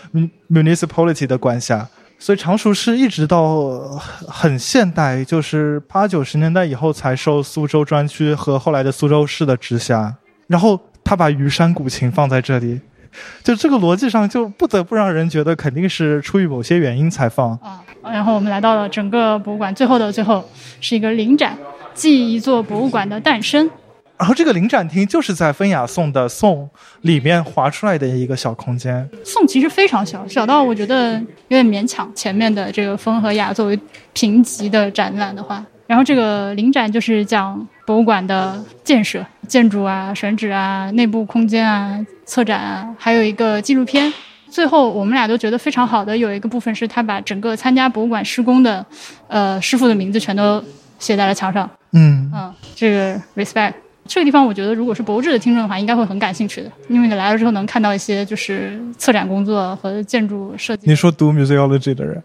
municipality 的管辖。所以常熟是一直到很现代，就是八九十年代以后才受苏州专区和后来的苏州市的直辖。然后他把虞山古琴放在这里，就这个逻辑上，就不得不让人觉得肯定是出于某些原因才放。啊，然后我们来到了整个博物馆最后的最后，是一个临展，记一座博物馆的诞生。然后这个临展厅就是在风雅颂的颂里面划出来的一个小空间。颂其实非常小，小到我觉得有点勉强。前面的这个风和雅作为评级的展览的话，然后这个临展就是讲博物馆的建设、建筑啊、选址啊、内部空间啊、策展啊，还有一个纪录片。最后我们俩都觉得非常好的有一个部分是他把整个参加博物馆施工的，呃，师傅的名字全都写在了墙上。嗯嗯，这个 respect。这个地方我觉得，如果是博物志的听众的话，应该会很感兴趣的，因为你来了之后能看到一些就是策展工作和建筑设计。你说读 museology 的人，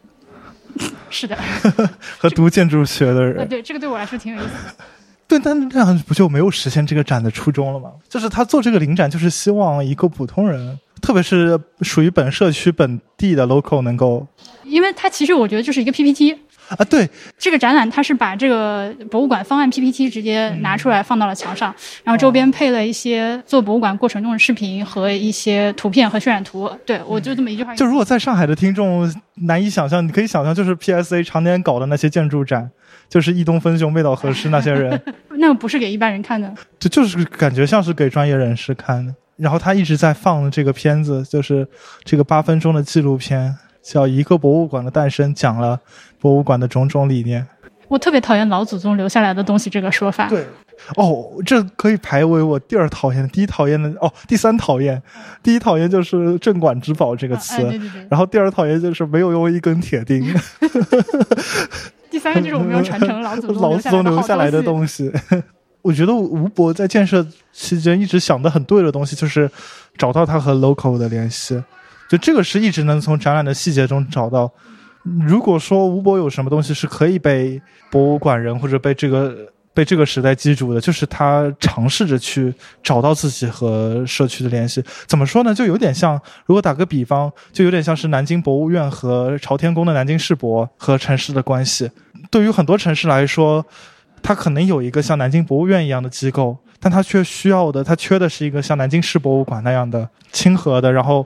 是的，和读建筑学的啊，人，对，这个对我来说挺有意思的。对，但这样不就没有实现这个展的初衷了吗？就是他做这个临展，就是希望一个普通人，特别是属于本社区本地的 local 能够因为他其实我觉得就是一个 PPT，啊，对，这个展览它是把这个博物馆方案 PPT 直接拿出来放到了墙上，然后周边配了一些做博物馆过程中的视频和一些图片和渲染图。对我就这么一句话。就如果在上海的听众难以想象，你可以想象，就是 PSA 常年搞的那些建筑展，就是一东分雄、味道合适那些人，那个不是给一般人看的，就就是感觉像是给专业人士看的。然后他一直在放这个片子，就是这个八分钟的纪录片，叫《一个博物馆的诞生》，讲了博物馆的种种理念。我特别讨厌老祖宗留下来的东西这个说法。对，哦，这可以排为我第二讨厌的，第一讨厌的哦，第三讨厌，第一讨厌就是“镇馆之宝”这个啊词，哎，对对对。然后第二讨厌就是没有用一根铁钉，第三个就是我们要传承老祖宗 老祖宗留下来的。东西。我觉得吴博在建设期间一直想的很对的东西，就是找到他和 local 的联系，就这个是一直能从展览的细节中找到。如果说吴博有什么东西是可以被博物馆人或者被这个 被这个时代记住的，就是他尝试着去找到自己和社区的联系。怎么说呢？就有点像，如果打个比方，就有点像是南京博物院和朝天宫的南京世博和城市的关系。对于很多城市来说，它可能有一个像南京博物院一样的机构，但它却需要的，它缺的是一个像南京市博物馆那样的亲和的，然后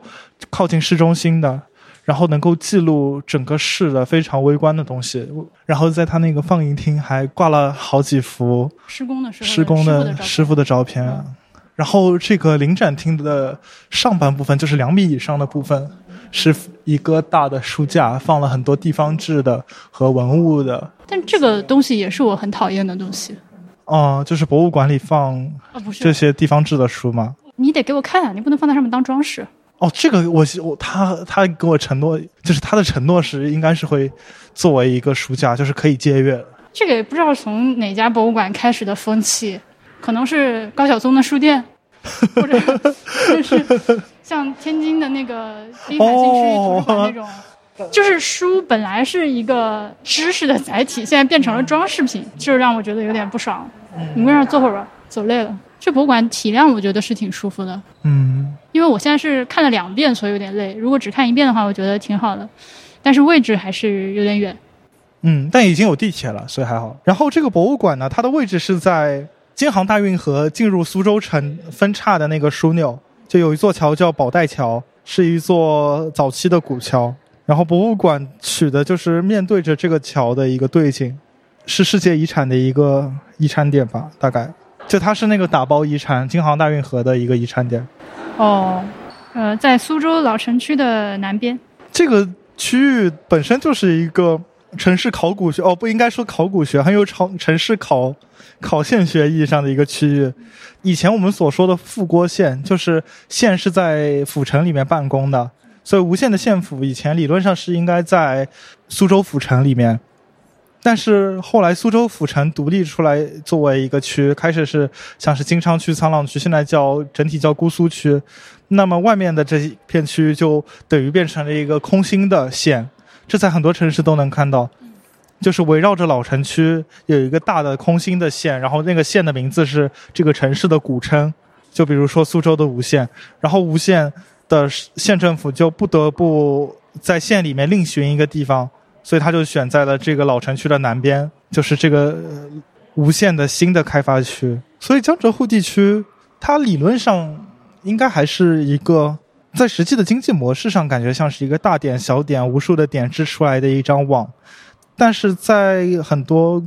靠近市中心的，然后能够记录整个市的非常微观的东西。然后在他那个放映厅还挂了好几幅施工的施工的的师傅的照片。嗯然后这个临展厅的上半部分，就是两米以上的部分，是一个大的书架，放了很多地方志的和文物的。但这个东西也是我很讨厌的东西。哦、就是博物馆里放这，些地方志的书吗？你得给我看，啊你不能放在上面当装饰。哦，这个我我他他给我承诺，就是他的承诺是应该是会作为一个书架，就是可以借阅的。这个也不知道从哪家博物馆开始的风气，可能是高晓松的书店，或者或者是像天津的那个滨海新区图书馆那种。就是书本来是一个知识的载体，现在变成了装饰品，就让我觉得有点不爽。你们让坐会儿吧，走累了。这博物馆体量我觉得是挺舒服的，嗯，因为我现在是看了两遍，所以有点累。如果只看一遍的话，我觉得挺好的，但是位置还是有点远。嗯，但已经有地铁了，所以还好。然后这个博物馆呢，它的位置是在京杭大运河进入苏州城分叉的那个枢纽，就有一座桥叫宝带桥，是一座早期的古桥。然后博物馆取的就是面对着这个桥的一个对景，是世界遗产的一个遗产点吧，大概。就它是那个打包遗产，京杭大运河的一个遗产点。哦，呃，在苏州老城区的南边。这个区域本身就是一个城市考古学，哦，不应该说考古学，很有城城市考考县学意义上的一个区域。以前我们所说的副郭县，就是县是在府城里面办公的，所以吴县的县府以前理论上是应该在苏州府城里面。但是后来苏州府城独立出来作为一个区，开始是像是金昌区、沧浪区，现在叫整体叫姑苏区。那么外面的这一片区域就等于变成了一个空心的县，这在很多城市都能看到，就是围绕着老城区有一个大的空心的县，然后那个县的名字是这个城市的古称，就比如说苏州的吴县，然后吴县的县政府就不得不在县里面另寻一个地方，所以他就选在了这个老城区的南边，就是这个吴县的新的开发区。所以江浙沪地区，它理论上应该还是一个在实际的经济模式上，感觉像是一个大点、小点、无数的点织出来的一张网，但是在很多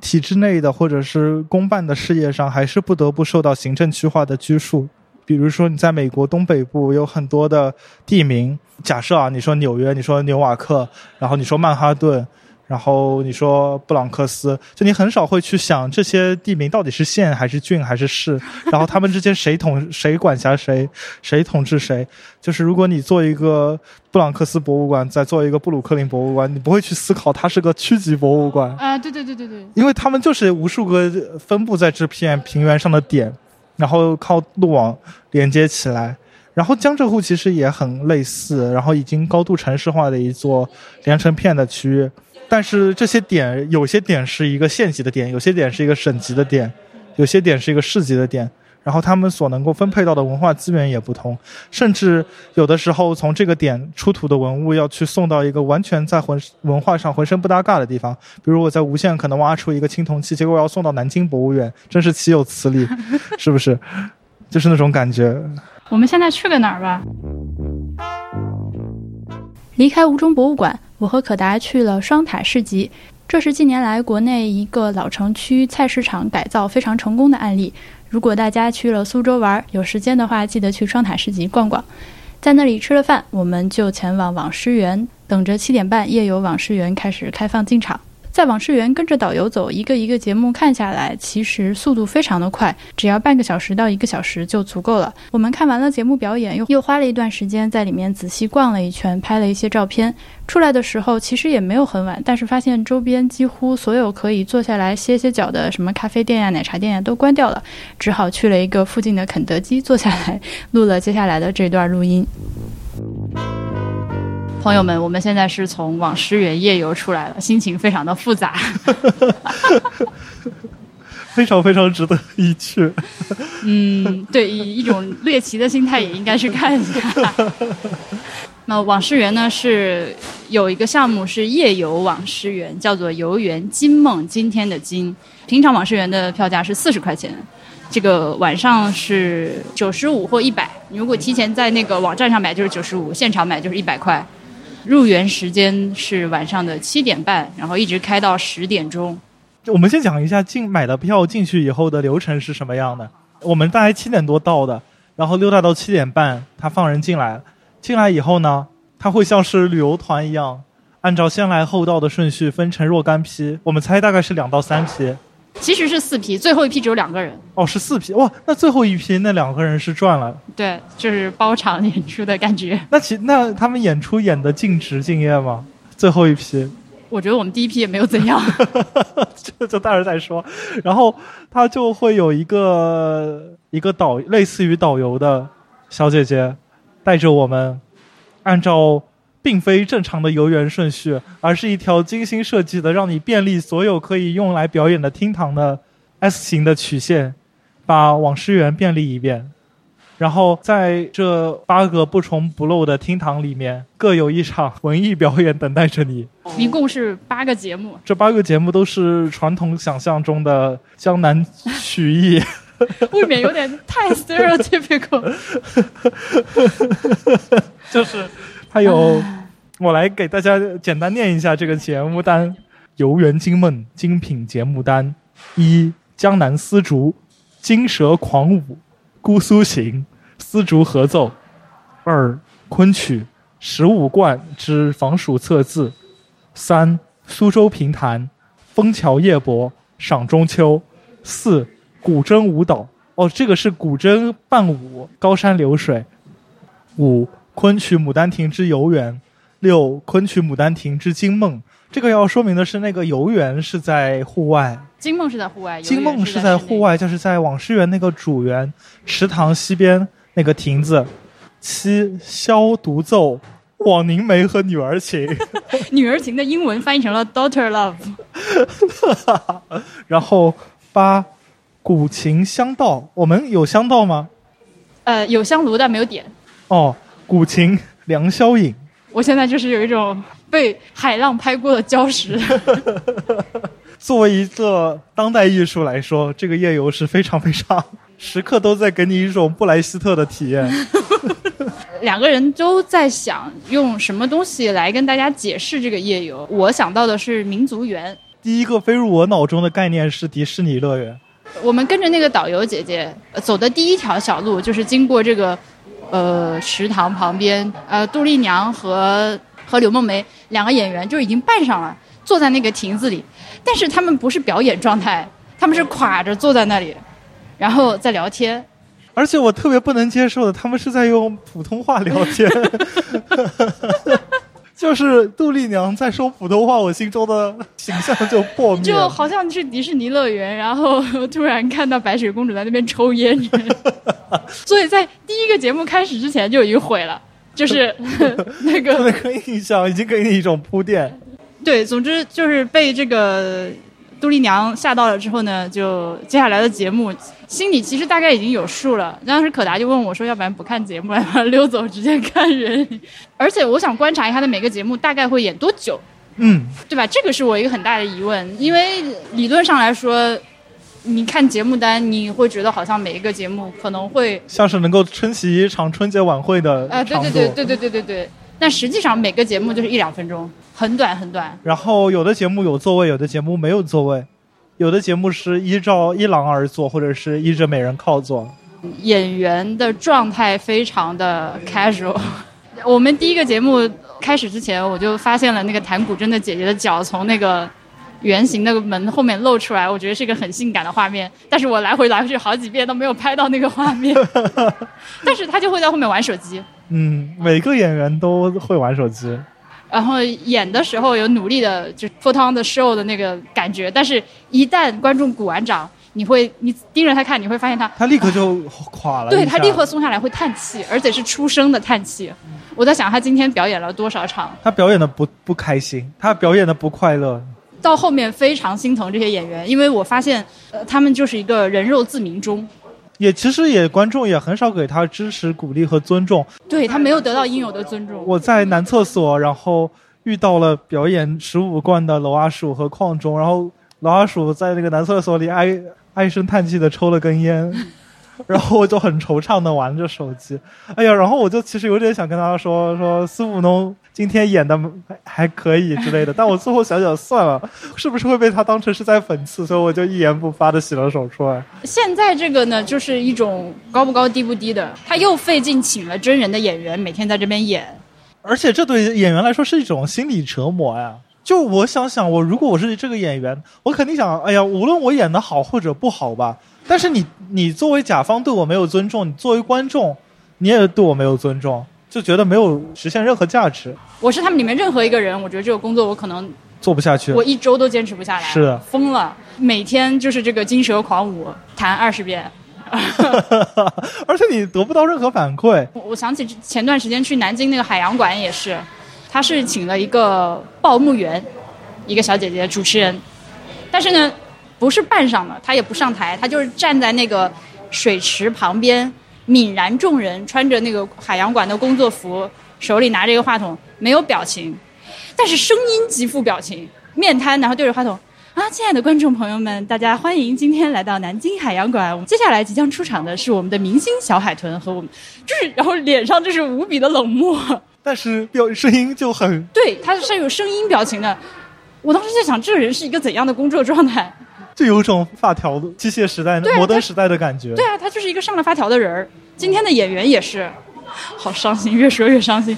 体制内的或者是公办的事业上，还是不得不受到行政区划的拘束。比如说，你在美国东北部有很多的地名，假设啊，你说纽约，你说纽瓦克，然后你说曼哈顿。然后你说布朗克斯，就你很少会去想这些地名到底是县还是郡还是市，然后他们之间谁统谁管辖谁，谁统治谁。就是如果你做一个布朗克斯博物馆，再做一个布鲁克林博物馆，你不会去思考它是个区级博物馆啊？对对对对对，因为他们就是无数个分布在这片平原上的点，然后靠路网连接起来。然后江浙沪其实也很类似，然后已经高度城市化的一座连成片的区域。但是这些点，有些点是一个县级的点，有些点是一个省级的点，有些点是一个市级的点。然后他们所能够分配到的文化资源也不同，甚至有的时候从这个点出土的文物要去送到一个完全在浑文化上浑身不搭嘎的地方。比如我在无限可能挖出一个青铜器，结果要送到南京博物院，真是岂有此理，是不是？就是那种感觉。我们现在去个哪儿吧？离开吴中博物馆。我和可达去了双塔市集，这是近年来国内一个老城区菜市场改造非常成功的案例。如果大家去了苏州玩，有时间的话，记得去双塔市集逛逛。在那里吃了饭，我们就前往网师园，等着七点半夜游网师园开始开放进场。在网师园跟着导游走，一个一个节目看下来，其实速度非常的快，只要半个小时到一个小时就足够了。我们看完了节目表演，又又花了一段时间在里面仔细逛了一圈，拍了一些照片。出来的时候其实也没有很晚，但是发现周边几乎所有可以坐下来歇歇脚的什么咖啡店呀、奶茶店呀都关掉了，只好去了一个附近的肯德基坐下来录了接下来的这段录音。朋友们，我们现在是从网师园夜游出来了，心情非常的复杂，非常非常值得一去。嗯，对，以一种猎奇的心态也应该去看一下。那网师园呢是有一个项目是夜游网师园，叫做游园金梦，今天的金。平常网师园的票价是四十块钱，这个晚上是九十五或一百。如果提前在那个网站上买就是九十五，现场买就是一百块。入园时间是晚上的七点半，然后一直开到十点钟。我们先讲一下进买的票进去以后的流程是什么样的。我们大概七点多到的，然后溜达到七点半，他放人进来。进来以后呢，他会像是旅游团一样，按照先来后到的顺序分成若干批。我们猜大概是两到三批。其实是四批，最后一批只有两个人。哦，是四批哇！那最后一批那两个人是赚了。对，就是包场演出的感觉。那其那他们演出演的尽职敬业吗？最后一批，我觉得我们第一批也没有怎样。这 就待会儿再说。然后他就会有一个一个导，类似于导游的小姐姐，带着我们按照。并非正常的游园顺序，而是一条精心设计的，让你便利所有可以用来表演的厅堂的 S 型的曲线，把网师园便利一遍。然后在这八个不重不漏的厅堂里面，各有一场文艺表演等待着你。一共是八个节目，这八个节目都是传统想象中的江南曲艺，未免有点太 stereotypical，就是。还有，我来给大家简单念一下这个节目单：游园惊梦精品节目单，一江南丝竹，金蛇狂舞，姑苏行，丝竹合奏；二昆曲，十五贯之防暑测字；三苏州评弹，枫桥夜泊，赏中秋；四古筝舞蹈，哦，这个是古筝伴舞，高山流水；五。昆曲《牡丹亭》之游园，六昆曲《牡丹亭》之惊梦。这个要说明的是，那个游园是在户外，惊梦是在户外，惊梦是在户外，就是在网师园那个主园池塘西边那个亭子。七箫独奏，枉凝眉和女儿情。女儿情的英文翻译成了 Daughter Love。然后八古琴香道，我们有香道吗？呃，有香炉，但没有点。哦。古琴梁宵影，我现在就是有一种被海浪拍过的礁石。作为一个当代艺术来说，这个夜游是非常非常时刻都在给你一种布莱希特的体验。两个人都在想用什么东西来跟大家解释这个夜游。我想到的是民族园。第一个飞入我脑中的概念是迪士尼乐园。我们跟着那个导游姐姐走的第一条小路，就是经过这个，呃，食堂旁边，呃，杜丽娘和和柳梦梅两个演员就已经扮上了，坐在那个亭子里，但是他们不是表演状态，他们是垮着坐在那里，然后在聊天。而且我特别不能接受的，他们是在用普通话聊天，就是杜丽娘在说普通话，我心中的形象就破灭，就好像是迪士尼乐园，然后 突然看到白雪公主在那边抽烟，所以在第一个节目开始之前就已经毁了，就是 那个那个印象已经给你一种铺垫。对，总之就是被这个。杜丽娘吓到了之后呢，就接下来的节目，心里其实大概已经有数了。当时可达就问我说：“要不然不看节目，了，溜走，直接看人。”而且我想观察一下他的每个节目大概会演多久，嗯，对吧？这个是我一个很大的疑问，因为理论上来说，你看节目单，你会觉得好像每一个节目可能会像是能够撑起一场春节晚会的啊，对对对对对对对对。但实际上每个节目就是一两分钟。很短很短，然后有的节目有座位，有的节目没有座位，有的节目是依照一郎而坐，或者是依着美人靠坐。演员的状态非常的 casual。我们第一个节目开始之前，我就发现了那个弹古筝的姐姐的脚从那个圆形那个门后面露出来，我觉得是一个很性感的画面。但是我来回来去好几遍都没有拍到那个画面。但是他就会在后面玩手机。嗯，每个演员都会玩手机。然后演的时候有努力的就 put on the show 的那个感觉，但是一旦观众鼓完掌，你会你盯着他看，你会发现他他立刻就垮了，对他立刻松下来会叹气，而且是出声的叹气。我在想他今天表演了多少场？他表演的不不开心，他表演的不快乐。到后面非常心疼这些演员，因为我发现呃他们就是一个人肉自鸣钟。也其实也观众也很少给他支持、鼓励和尊重，对他没有得到应有的尊重。我在男厕所，然后遇到了表演十五贯的娄阿鼠和邝中，然后娄阿鼠在那个男厕所里唉唉声叹气的抽了根烟。然后我就很惆怅的玩着手机，哎呀，然后我就其实有点想跟他说说司务农今天演的还可以之类的，但我最后想想算了，是不是会被他当成是在讽刺，所以我就一言不发的洗了手出来。现在这个呢，就是一种高不高低不低的，他又费劲请了真人的演员，每天在这边演，而且这对演员来说是一种心理折磨呀。就我想想，我如果我是这个演员，我肯定想，哎呀，无论我演的好或者不好吧。但是你，你作为甲方对我没有尊重，你作为观众，你也对我没有尊重，就觉得没有实现任何价值。我是他们里面任何一个人，我觉得这个工作我可能做不下去，我一周都坚持不下来，是疯了，每天就是这个金蛇狂舞弹二十遍，而且你得不到任何反馈。我想起前段时间去南京那个海洋馆也是，他是请了一个报幕员，一个小姐姐主持人，但是呢。不是扮上的，他也不上台，他就是站在那个水池旁边，泯然众人，穿着那个海洋馆的工作服，手里拿着一个话筒，没有表情，但是声音极富表情，面瘫，然后对着话筒啊，亲爱的观众朋友们，大家欢迎今天来到南京海洋馆，接下来即将出场的是我们的明星小海豚和我们，就是，然后脸上就是无比的冷漠，但是表声音就很，对，他是有声音表情的，我当时在想，这个人是一个怎样的工作状态？就有种发条的机械时代、摩登时代的感觉。对啊，他就是一个上了发条的人儿。今天的演员也是，好伤心，越说越伤心。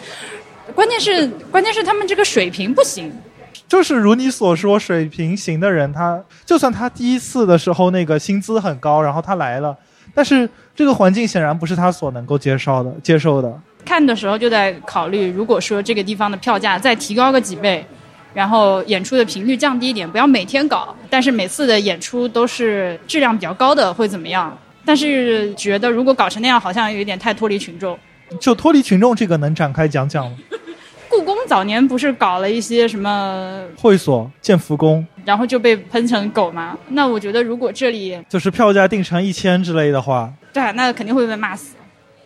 关键是，关键是他们这个水平不行。就是如你所说，水平行的人，他就算他第一次的时候那个薪资很高，然后他来了，但是这个环境显然不是他所能够接受的。接受的。看的时候就在考虑，如果说这个地方的票价再提高个几倍。然后演出的频率降低一点，不要每天搞，但是每次的演出都是质量比较高的，会怎么样？但是觉得如果搞成那样，好像有一点太脱离群众。就脱离群众这个能展开讲讲吗？故宫早年不是搞了一些什么会所、建福宫，然后就被喷成狗吗？那我觉得如果这里就是票价定成一千之类的话，对啊，那肯定会被骂死。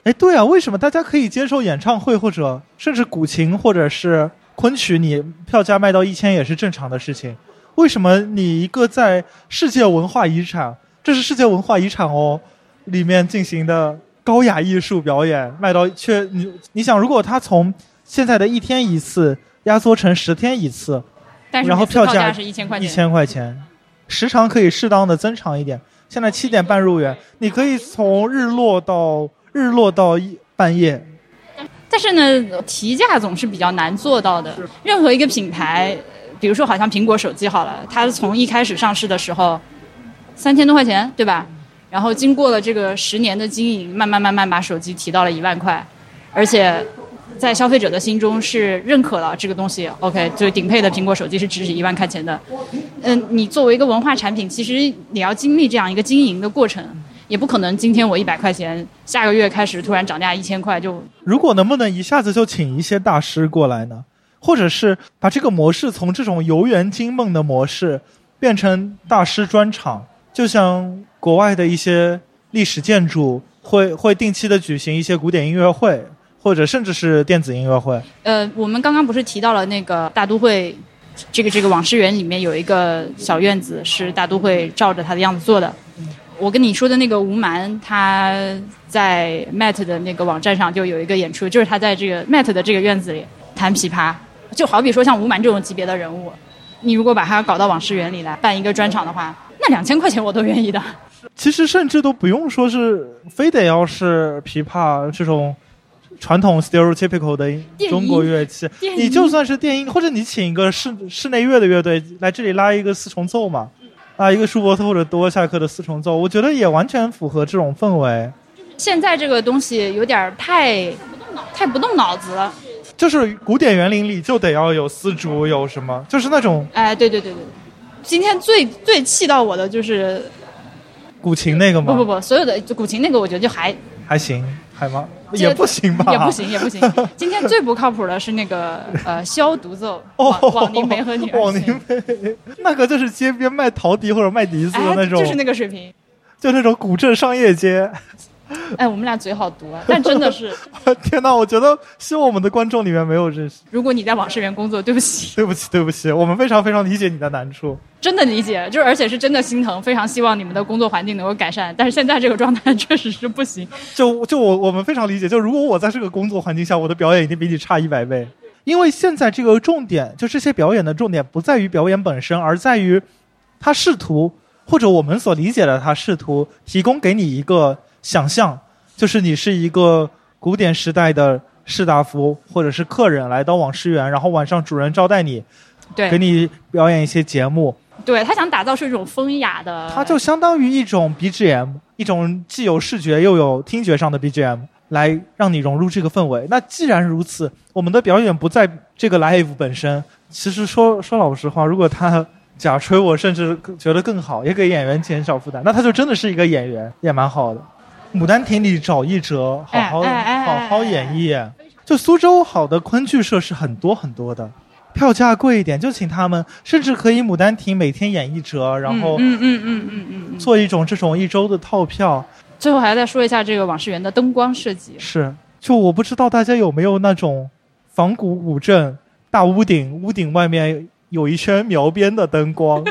哎，对啊，为什么大家可以接受演唱会或者甚至古琴或者是？昆曲你票价卖到一千也是正常的事情，为什么你一个在世界文化遗产，这是世界文化遗产哦，里面进行的高雅艺术表演，卖到却你你想，如果他从现在的一天一次压缩成十天一次，但是然后票价是一千块钱，一千块钱，时长可以适当的增长一点。现在七点半入园，你可以从日落到日落到半夜。但是呢，提价总是比较难做到的。任何一个品牌，比如说好像苹果手机好了，它从一开始上市的时候，三千多块钱，对吧？然后经过了这个十年的经营，慢慢慢慢把手机提到了一万块，而且在消费者的心中是认可了这个东西。OK，最顶配的苹果手机是值一万块钱的。嗯，你作为一个文化产品，其实你要经历这样一个经营的过程。也不可能，今天我一百块钱，下个月开始突然涨价一千块就。如果能不能一下子就请一些大师过来呢？或者是把这个模式从这种游园惊梦的模式变成大师专场？就像国外的一些历史建筑会会定期的举行一些古典音乐会，或者甚至是电子音乐会。呃，我们刚刚不是提到了那个大都会，这个这个往事园里面有一个小院子是大都会照着它的样子做的。我跟你说的那个吴蛮，他在 Met 的那个网站上就有一个演出，就是他在这个 Met 的这个院子里弹琵琶，就好比说像吴蛮这种级别的人物，你如果把他搞到往事园里来办一个专场的话，那两千块钱我都愿意的。其实甚至都不用说是非得要是琵琶这种传统 stereotypical 的中国乐器，你就算是电音，或者你请一个室室内乐的乐队来这里拉一个四重奏嘛。啊，一个舒伯特或者多夏克的四重奏，我觉得也完全符合这种氛围。现在这个东西有点太太不动脑子了。就是古典园林里就得要有丝竹，有什么，就是那种。哎，对对对对。今天最最气到我的就是古琴那个吗？不不不，所有的就古琴那个，我觉得就还还行。还吗？也不行吧？也不行，也不行。今天最不靠谱的是那个呃消独奏，哦，王宁梅和女儿。王宁梅，那个就是街边卖陶笛或者卖笛子的那种，就是那个水平，就那种古镇商业街。哎，我们俩嘴好毒啊！但真的是，天哪！我觉得希望我们的观众里面没有认识。如果你在网事园工作，对不起，对不起，对不起，我们非常非常理解你的难处，真的理解，就是而且是真的心疼，非常希望你们的工作环境能够改善。但是现在这个状态确实是不行。就就我我们非常理解，就如果我在这个工作环境下，我的表演一定比你差一百倍。因为现在这个重点，就这些表演的重点不在于表演本身，而在于他试图或者我们所理解的他试图提供给你一个想象。就是你是一个古典时代的士大夫，或者是客人来到网师园，然后晚上主人招待你，对，给你表演一些节目。对他想打造出一种风雅的，他就相当于一种 BGM，一种既有视觉又有听觉上的 BGM，来让你融入这个氛围。那既然如此，我们的表演不在这个 live 本身。其实说说老实话，如果他假吹，我甚至觉得更好，也给演员减少负担，那他就真的是一个演员，也蛮好的。《牡丹亭》里找一折，好好好好演绎。就苏州好的昆剧社是很多很多的，票价贵一点就请他们，甚至可以《牡丹亭》每天演一折，然后嗯嗯嗯嗯嗯做一种这种一周的套票。最后还要再说一下这个往事园的灯光设计。是，就我不知道大家有没有那种仿古古镇大屋顶，屋顶外面有一圈 描边的灯光。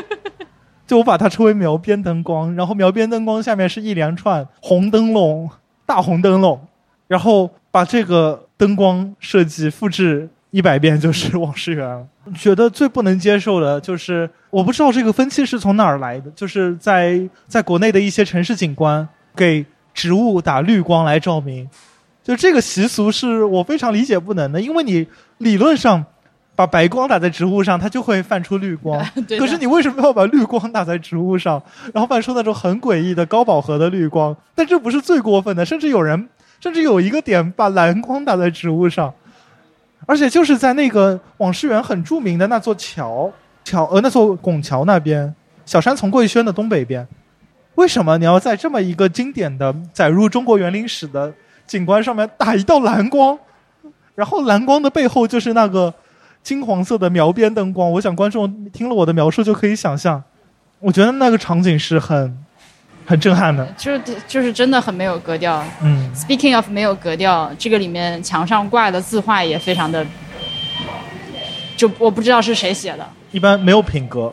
就我把它称为描边灯光，然后描边灯光下面是一连串红灯笼，大红灯笼，然后把这个灯光设计复制一百遍就是往事园了。觉得最不能接受的就是，我不知道这个分期是从哪儿来的，就是在在国内的一些城市景观给植物打绿光来照明，就这个习俗是我非常理解不能的，因为你理论上。把白光打在植物上，它就会泛出绿光。可是你为什么要把绿光打在植物上，然后泛出那种很诡异的高饱和的绿光？但这不是最过分的，甚至有人，甚至有一个点把蓝光打在植物上，而且就是在那个往事园很著名的那座桥桥呃那座拱桥那边，小山从贵轩的东北边。为什么你要在这么一个经典的载入中国园林史的景观上面打一道蓝光？然后蓝光的背后就是那个。金黄色的描边灯光，我想观众听了我的描述就可以想象，我觉得那个场景是很很震撼的，就是就是真的很没有格调。嗯，Speaking of 没有格调，这个里面墙上挂的字画也非常的，就我不知道是谁写的，一般没有品格。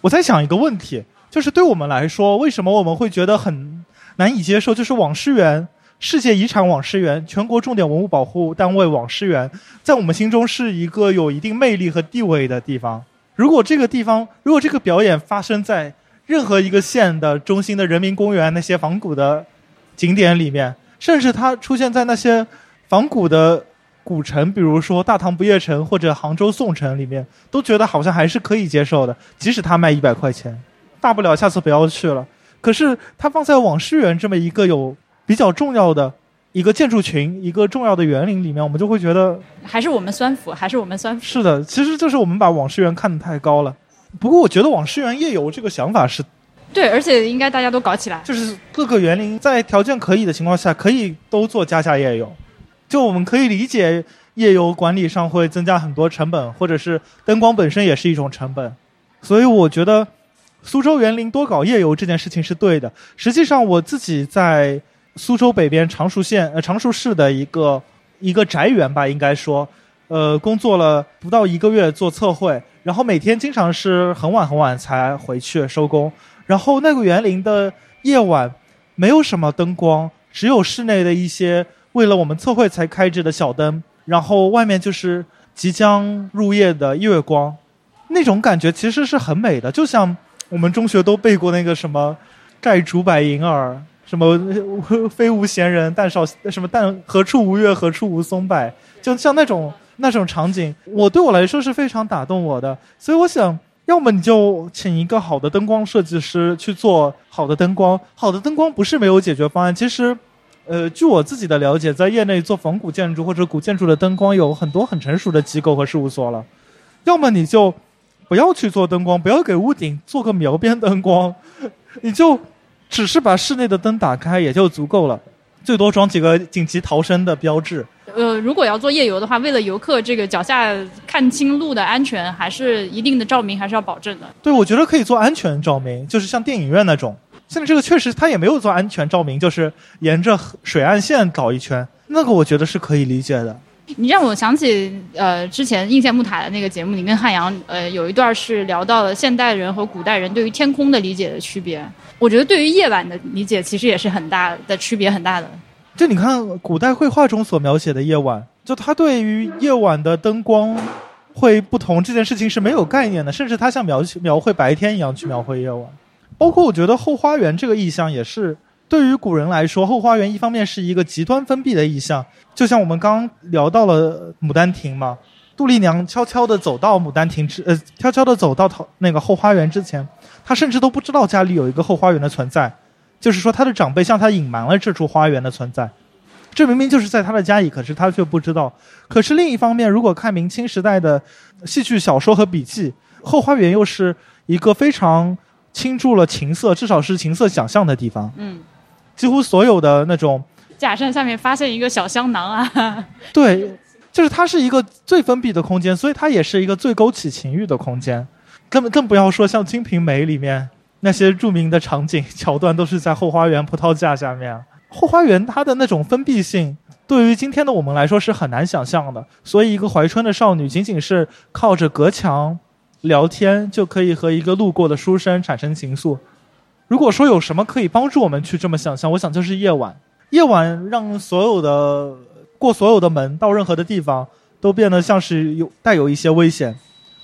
我在想一个问题，就是对我们来说，为什么我们会觉得很难以接受，就是网师园。世界遗产网师园，全国重点文物保护单位网师园，在我们心中是一个有一定魅力和地位的地方。如果这个地方，如果这个表演发生在任何一个县的中心的人民公园那些仿古的景点里面，甚至它出现在那些仿古的古城，比如说大唐不夜城或者杭州宋城里面，都觉得好像还是可以接受的，即使它卖一百块钱，大不了下次不要去了。可是它放在网师园这么一个有。比较重要的一个建筑群，一个重要的园林里面，我们就会觉得还是我们酸腐，还是我们酸腐。是的，其实就是我们把网师园看得太高了。不过，我觉得网师园夜游这个想法是，对，而且应该大家都搞起来。就是各个园林在条件可以的情况下，可以都做加下夜游。就我们可以理解，夜游管理上会增加很多成本，或者是灯光本身也是一种成本。所以，我觉得苏州园林多搞夜游这件事情是对的。实际上，我自己在。苏州北边常熟县呃常熟市的一个一个宅园吧，应该说，呃，工作了不到一个月做测绘，然后每天经常是很晚很晚才回去收工。然后那个园林的夜晚没有什么灯光，只有室内的一些为了我们测绘才开着的小灯，然后外面就是即将入夜的月光，那种感觉其实是很美的，就像我们中学都背过那个什么“盖竹柏银耳”。什么 非无闲人，但少什么但何处无月，何处无松柏，就像那种那种场景，我对我来说是非常打动我的。所以我想，要么你就请一个好的灯光设计师去做好的灯光。好的灯光不是没有解决方案。其实，呃，据我自己的了解，在业内做仿古建筑或者古建筑的灯光有很多很成熟的机构和事务所了。要么你就不要去做灯光，不要给屋顶做个描边灯光，你就。只是把室内的灯打开也就足够了，最多装几个紧急逃生的标志。呃，如果要做夜游的话，为了游客这个脚下看清路的安全，还是一定的照明还是要保证的。对，我觉得可以做安全照明，就是像电影院那种。现在这个确实他也没有做安全照明，就是沿着水岸线搞一圈，那个我觉得是可以理解的。你让我想起，呃，之前应县木塔的那个节目里面，汉阳，呃，有一段是聊到了现代人和古代人对于天空的理解的区别。我觉得对于夜晚的理解，其实也是很大的区别，很大的。就你看古代绘画中所描写的夜晚，就他对于夜晚的灯光会不同这件事情是没有概念的，甚至他像描描绘白天一样去描绘夜晚。包括我觉得后花园这个意象也是。对于古人来说，后花园一方面是一个极端封闭的意象，就像我们刚聊到了《牡丹亭》嘛，杜丽娘悄悄地走到牡丹亭之，呃，悄悄地走到那个后花园之前，她甚至都不知道家里有一个后花园的存在，就是说她的长辈向她隐瞒了这处花园的存在，这明明就是在她的家里，可是她却不知道。可是另一方面，如果看明清时代的戏剧小说和笔记，后花园又是一个非常倾注了情色，至少是情色想象的地方。嗯。几乎所有的那种假山下面发现一个小香囊啊，对，就是它是一个最封闭的空间，所以它也是一个最勾起情欲的空间。更更不要说像《金瓶梅》里面那些著名的场景桥段，都是在后花园葡萄架下面。后花园它的那种封闭性，对于今天的我们来说是很难想象的。所以，一个怀春的少女仅仅是靠着隔墙聊天，就可以和一个路过的书生产生情愫。如果说有什么可以帮助我们去这么想象，我想就是夜晚。夜晚让所有的过所有的门到任何的地方都变得像是有带有一些危险。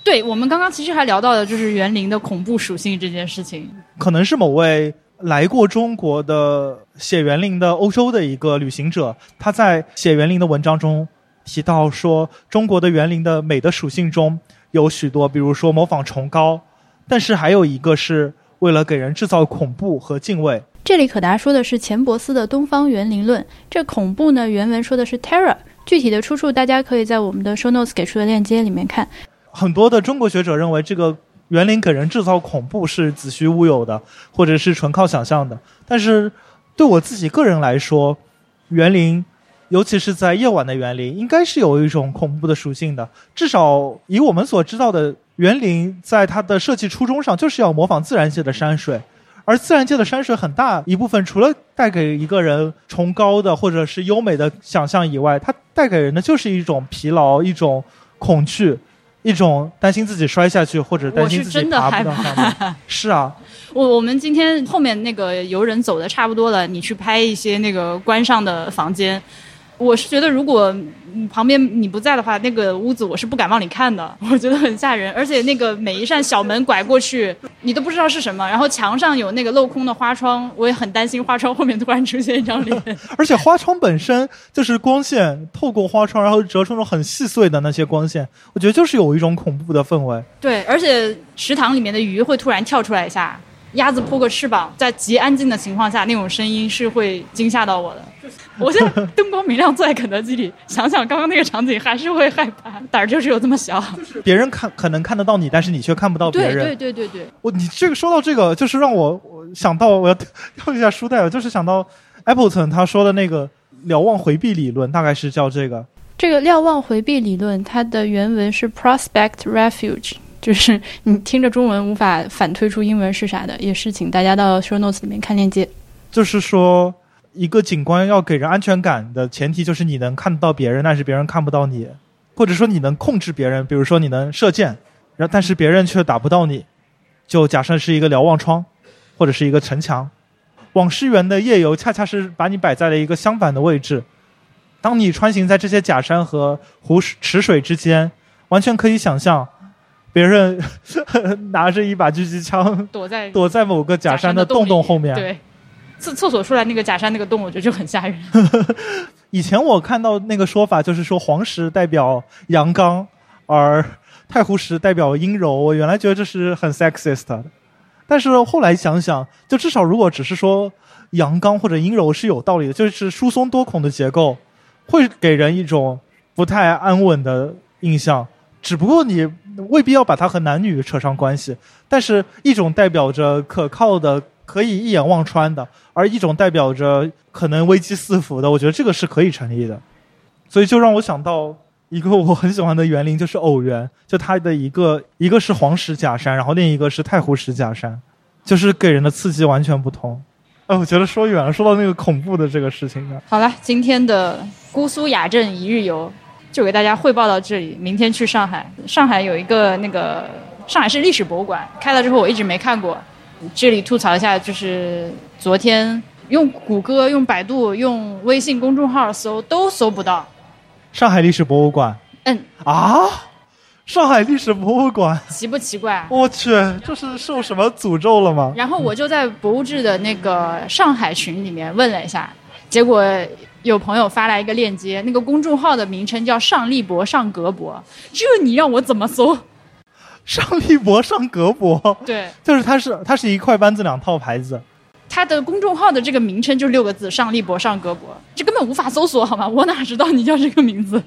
对我们刚刚其实还聊到的就是园林的恐怖属性这件事情。可能是某位来过中国的写园林的欧洲的一个旅行者，他在写园林的文章中提到说，中国的园林的美的属性中有许多，比如说模仿崇高，但是还有一个是。为了给人制造恐怖和敬畏，这里可达说的是钱伯斯的《东方园林论》。这恐怖呢，原文说的是 terror，具体的出处大家可以在我们的 show notes 给出的链接里面看。很多的中国学者认为，这个园林给人制造恐怖是子虚乌有的，或者是纯靠想象的。但是，对我自己个人来说，园林，尤其是在夜晚的园林，应该是有一种恐怖的属性的。至少以我们所知道的。园林在它的设计初衷上就是要模仿自然界的山水，而自然界的山水很大一部分除了带给一个人崇高的或者是优美的想象以外，它带给人的就是一种疲劳、一种恐惧、一种担心自己摔下去或者担心自己爬不上面。是啊，我我们今天后面那个游人走的差不多了，你去拍一些那个关上的房间。我是觉得，如果旁边你不在的话，那个屋子我是不敢往里看的，我觉得很吓人。而且那个每一扇小门拐过去，你都不知道是什么。然后墙上有那个镂空的花窗，我也很担心花窗后面突然出现一张脸。而且花窗本身就是光线透过花窗，然后折出那种很细碎的那些光线，我觉得就是有一种恐怖的氛围。对，而且池塘里面的鱼会突然跳出来一下。鸭子扑个翅膀，在极安静的情况下，那种声音是会惊吓到我的。我现在灯光明亮，坐在肯德基里，想想刚刚那个场景，还是会害怕，胆儿就是有这么小。别人看可能看得到你，但是你却看不到别人。对对对对对。我你这个说到这个，就是让我想到我要跳一下书袋，就是想到 Appleton 他说的那个瞭望回避理论，大概是叫这个。这个瞭望回避理论，它的原文是 prospect refuge。就是你听着中文无法反推出英文是啥的，也是请大家到 show notes 里面看链接。就是说，一个景观要给人安全感的前提，就是你能看到别人，但是别人看不到你，或者说你能控制别人，比如说你能射箭，然后但是别人却打不到你。就假设是一个瞭望窗，或者是一个城墙。往事园的夜游恰恰是把你摆在了一个相反的位置。当你穿行在这些假山和湖池水之间，完全可以想象。别人 拿着一把狙击枪，躲在躲在某个假山的洞洞后面。对，厕厕所出来那个假山那个洞，我觉得就很吓人。以前我看到那个说法，就是说黄石代表阳刚，而太湖石代表阴柔。我原来觉得这是很 sexist 的，但是后来想想，就至少如果只是说阳刚或者阴柔是有道理的，就是疏松多孔的结构会给人一种不太安稳的印象。只不过你。未必要把它和男女扯上关系，但是一种代表着可靠的、可以一眼望穿的，而一种代表着可能危机四伏的，我觉得这个是可以成立的。所以就让我想到一个我很喜欢的园林，就是偶园，就它的一个一个是黄石假山，然后另一个是太湖石假山，就是给人的刺激完全不同。哎，我觉得说远了，说到那个恐怖的这个事情呢。好了，今天的姑苏雅镇一日游。就给大家汇报到这里，明天去上海。上海有一个那个上海市历史博物馆开了之后，我一直没看过。这里吐槽一下，就是昨天用谷歌、用百度、用微信公众号搜都搜不到。上海历史博物馆。嗯。啊！上海历史博物馆。奇不奇怪？我去，这是受什么诅咒了吗？然后我就在博物志的那个上海群里面问了一下，结果。有朋友发来一个链接，那个公众号的名称叫“上立博上格博”，这你让我怎么搜？上立博上格博，对，就是它是它是一块班子两套牌子。它的公众号的这个名称就六个字“上立博上格博”，这根本无法搜索好吗？我哪知道你叫这个名字？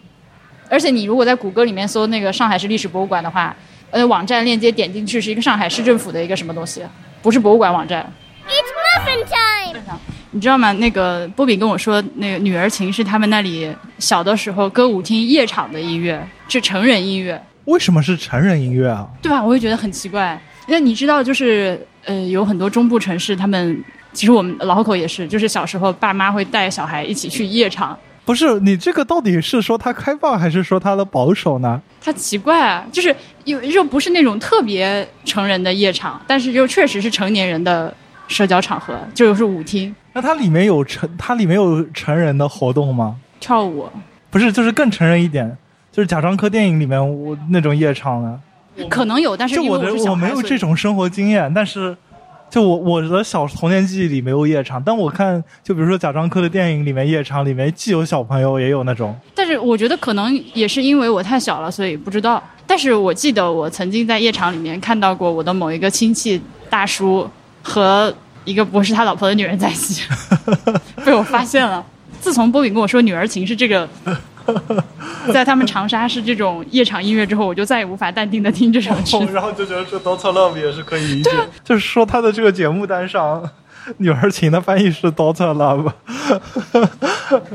而且你如果在谷歌里面搜那个上海市历史博物馆的话，呃，网站链接点进去是一个上海市政府的一个什么东西，不是博物馆网站。It's muffin time。你知道吗？那个波比跟我说，那个《女儿情》是他们那里小的时候歌舞厅夜场的音乐，是成人音乐。为什么是成人音乐啊？对吧？我也觉得很奇怪。那你知道，就是呃，有很多中部城市，他们其实我们老口也是，就是小时候爸妈会带小孩一起去夜场。不是你这个到底是说他开放，还是说他的保守呢？他奇怪啊，就是又又不是那种特别成人的夜场，但是又确实是成年人的社交场合，就是舞厅。那它里面有成，它里面有成人的活动吗？跳舞？不是，就是更成人一点，就是贾樟柯电影里面我那种夜场的。可能有，但是我的我没有这种生活经验，但是就我我的小童年记忆里没有夜场，但我看就比如说贾樟柯的电影里面夜场里面既有小朋友也有那种。但是我觉得可能也是因为我太小了，所以不知道。但是我记得我曾经在夜场里面看到过我的某一个亲戚大叔和。一个不是他老婆的女人在一起，被我发现了。自从波比跟我说《女儿情》是这个，在他们长沙是这种夜场音乐之后，我就再也无法淡定的听这首曲。然后就觉得这 Doctor Love 也是可以理解，就是说他的这个节目单上《女儿情》的翻译是 Doctor Love。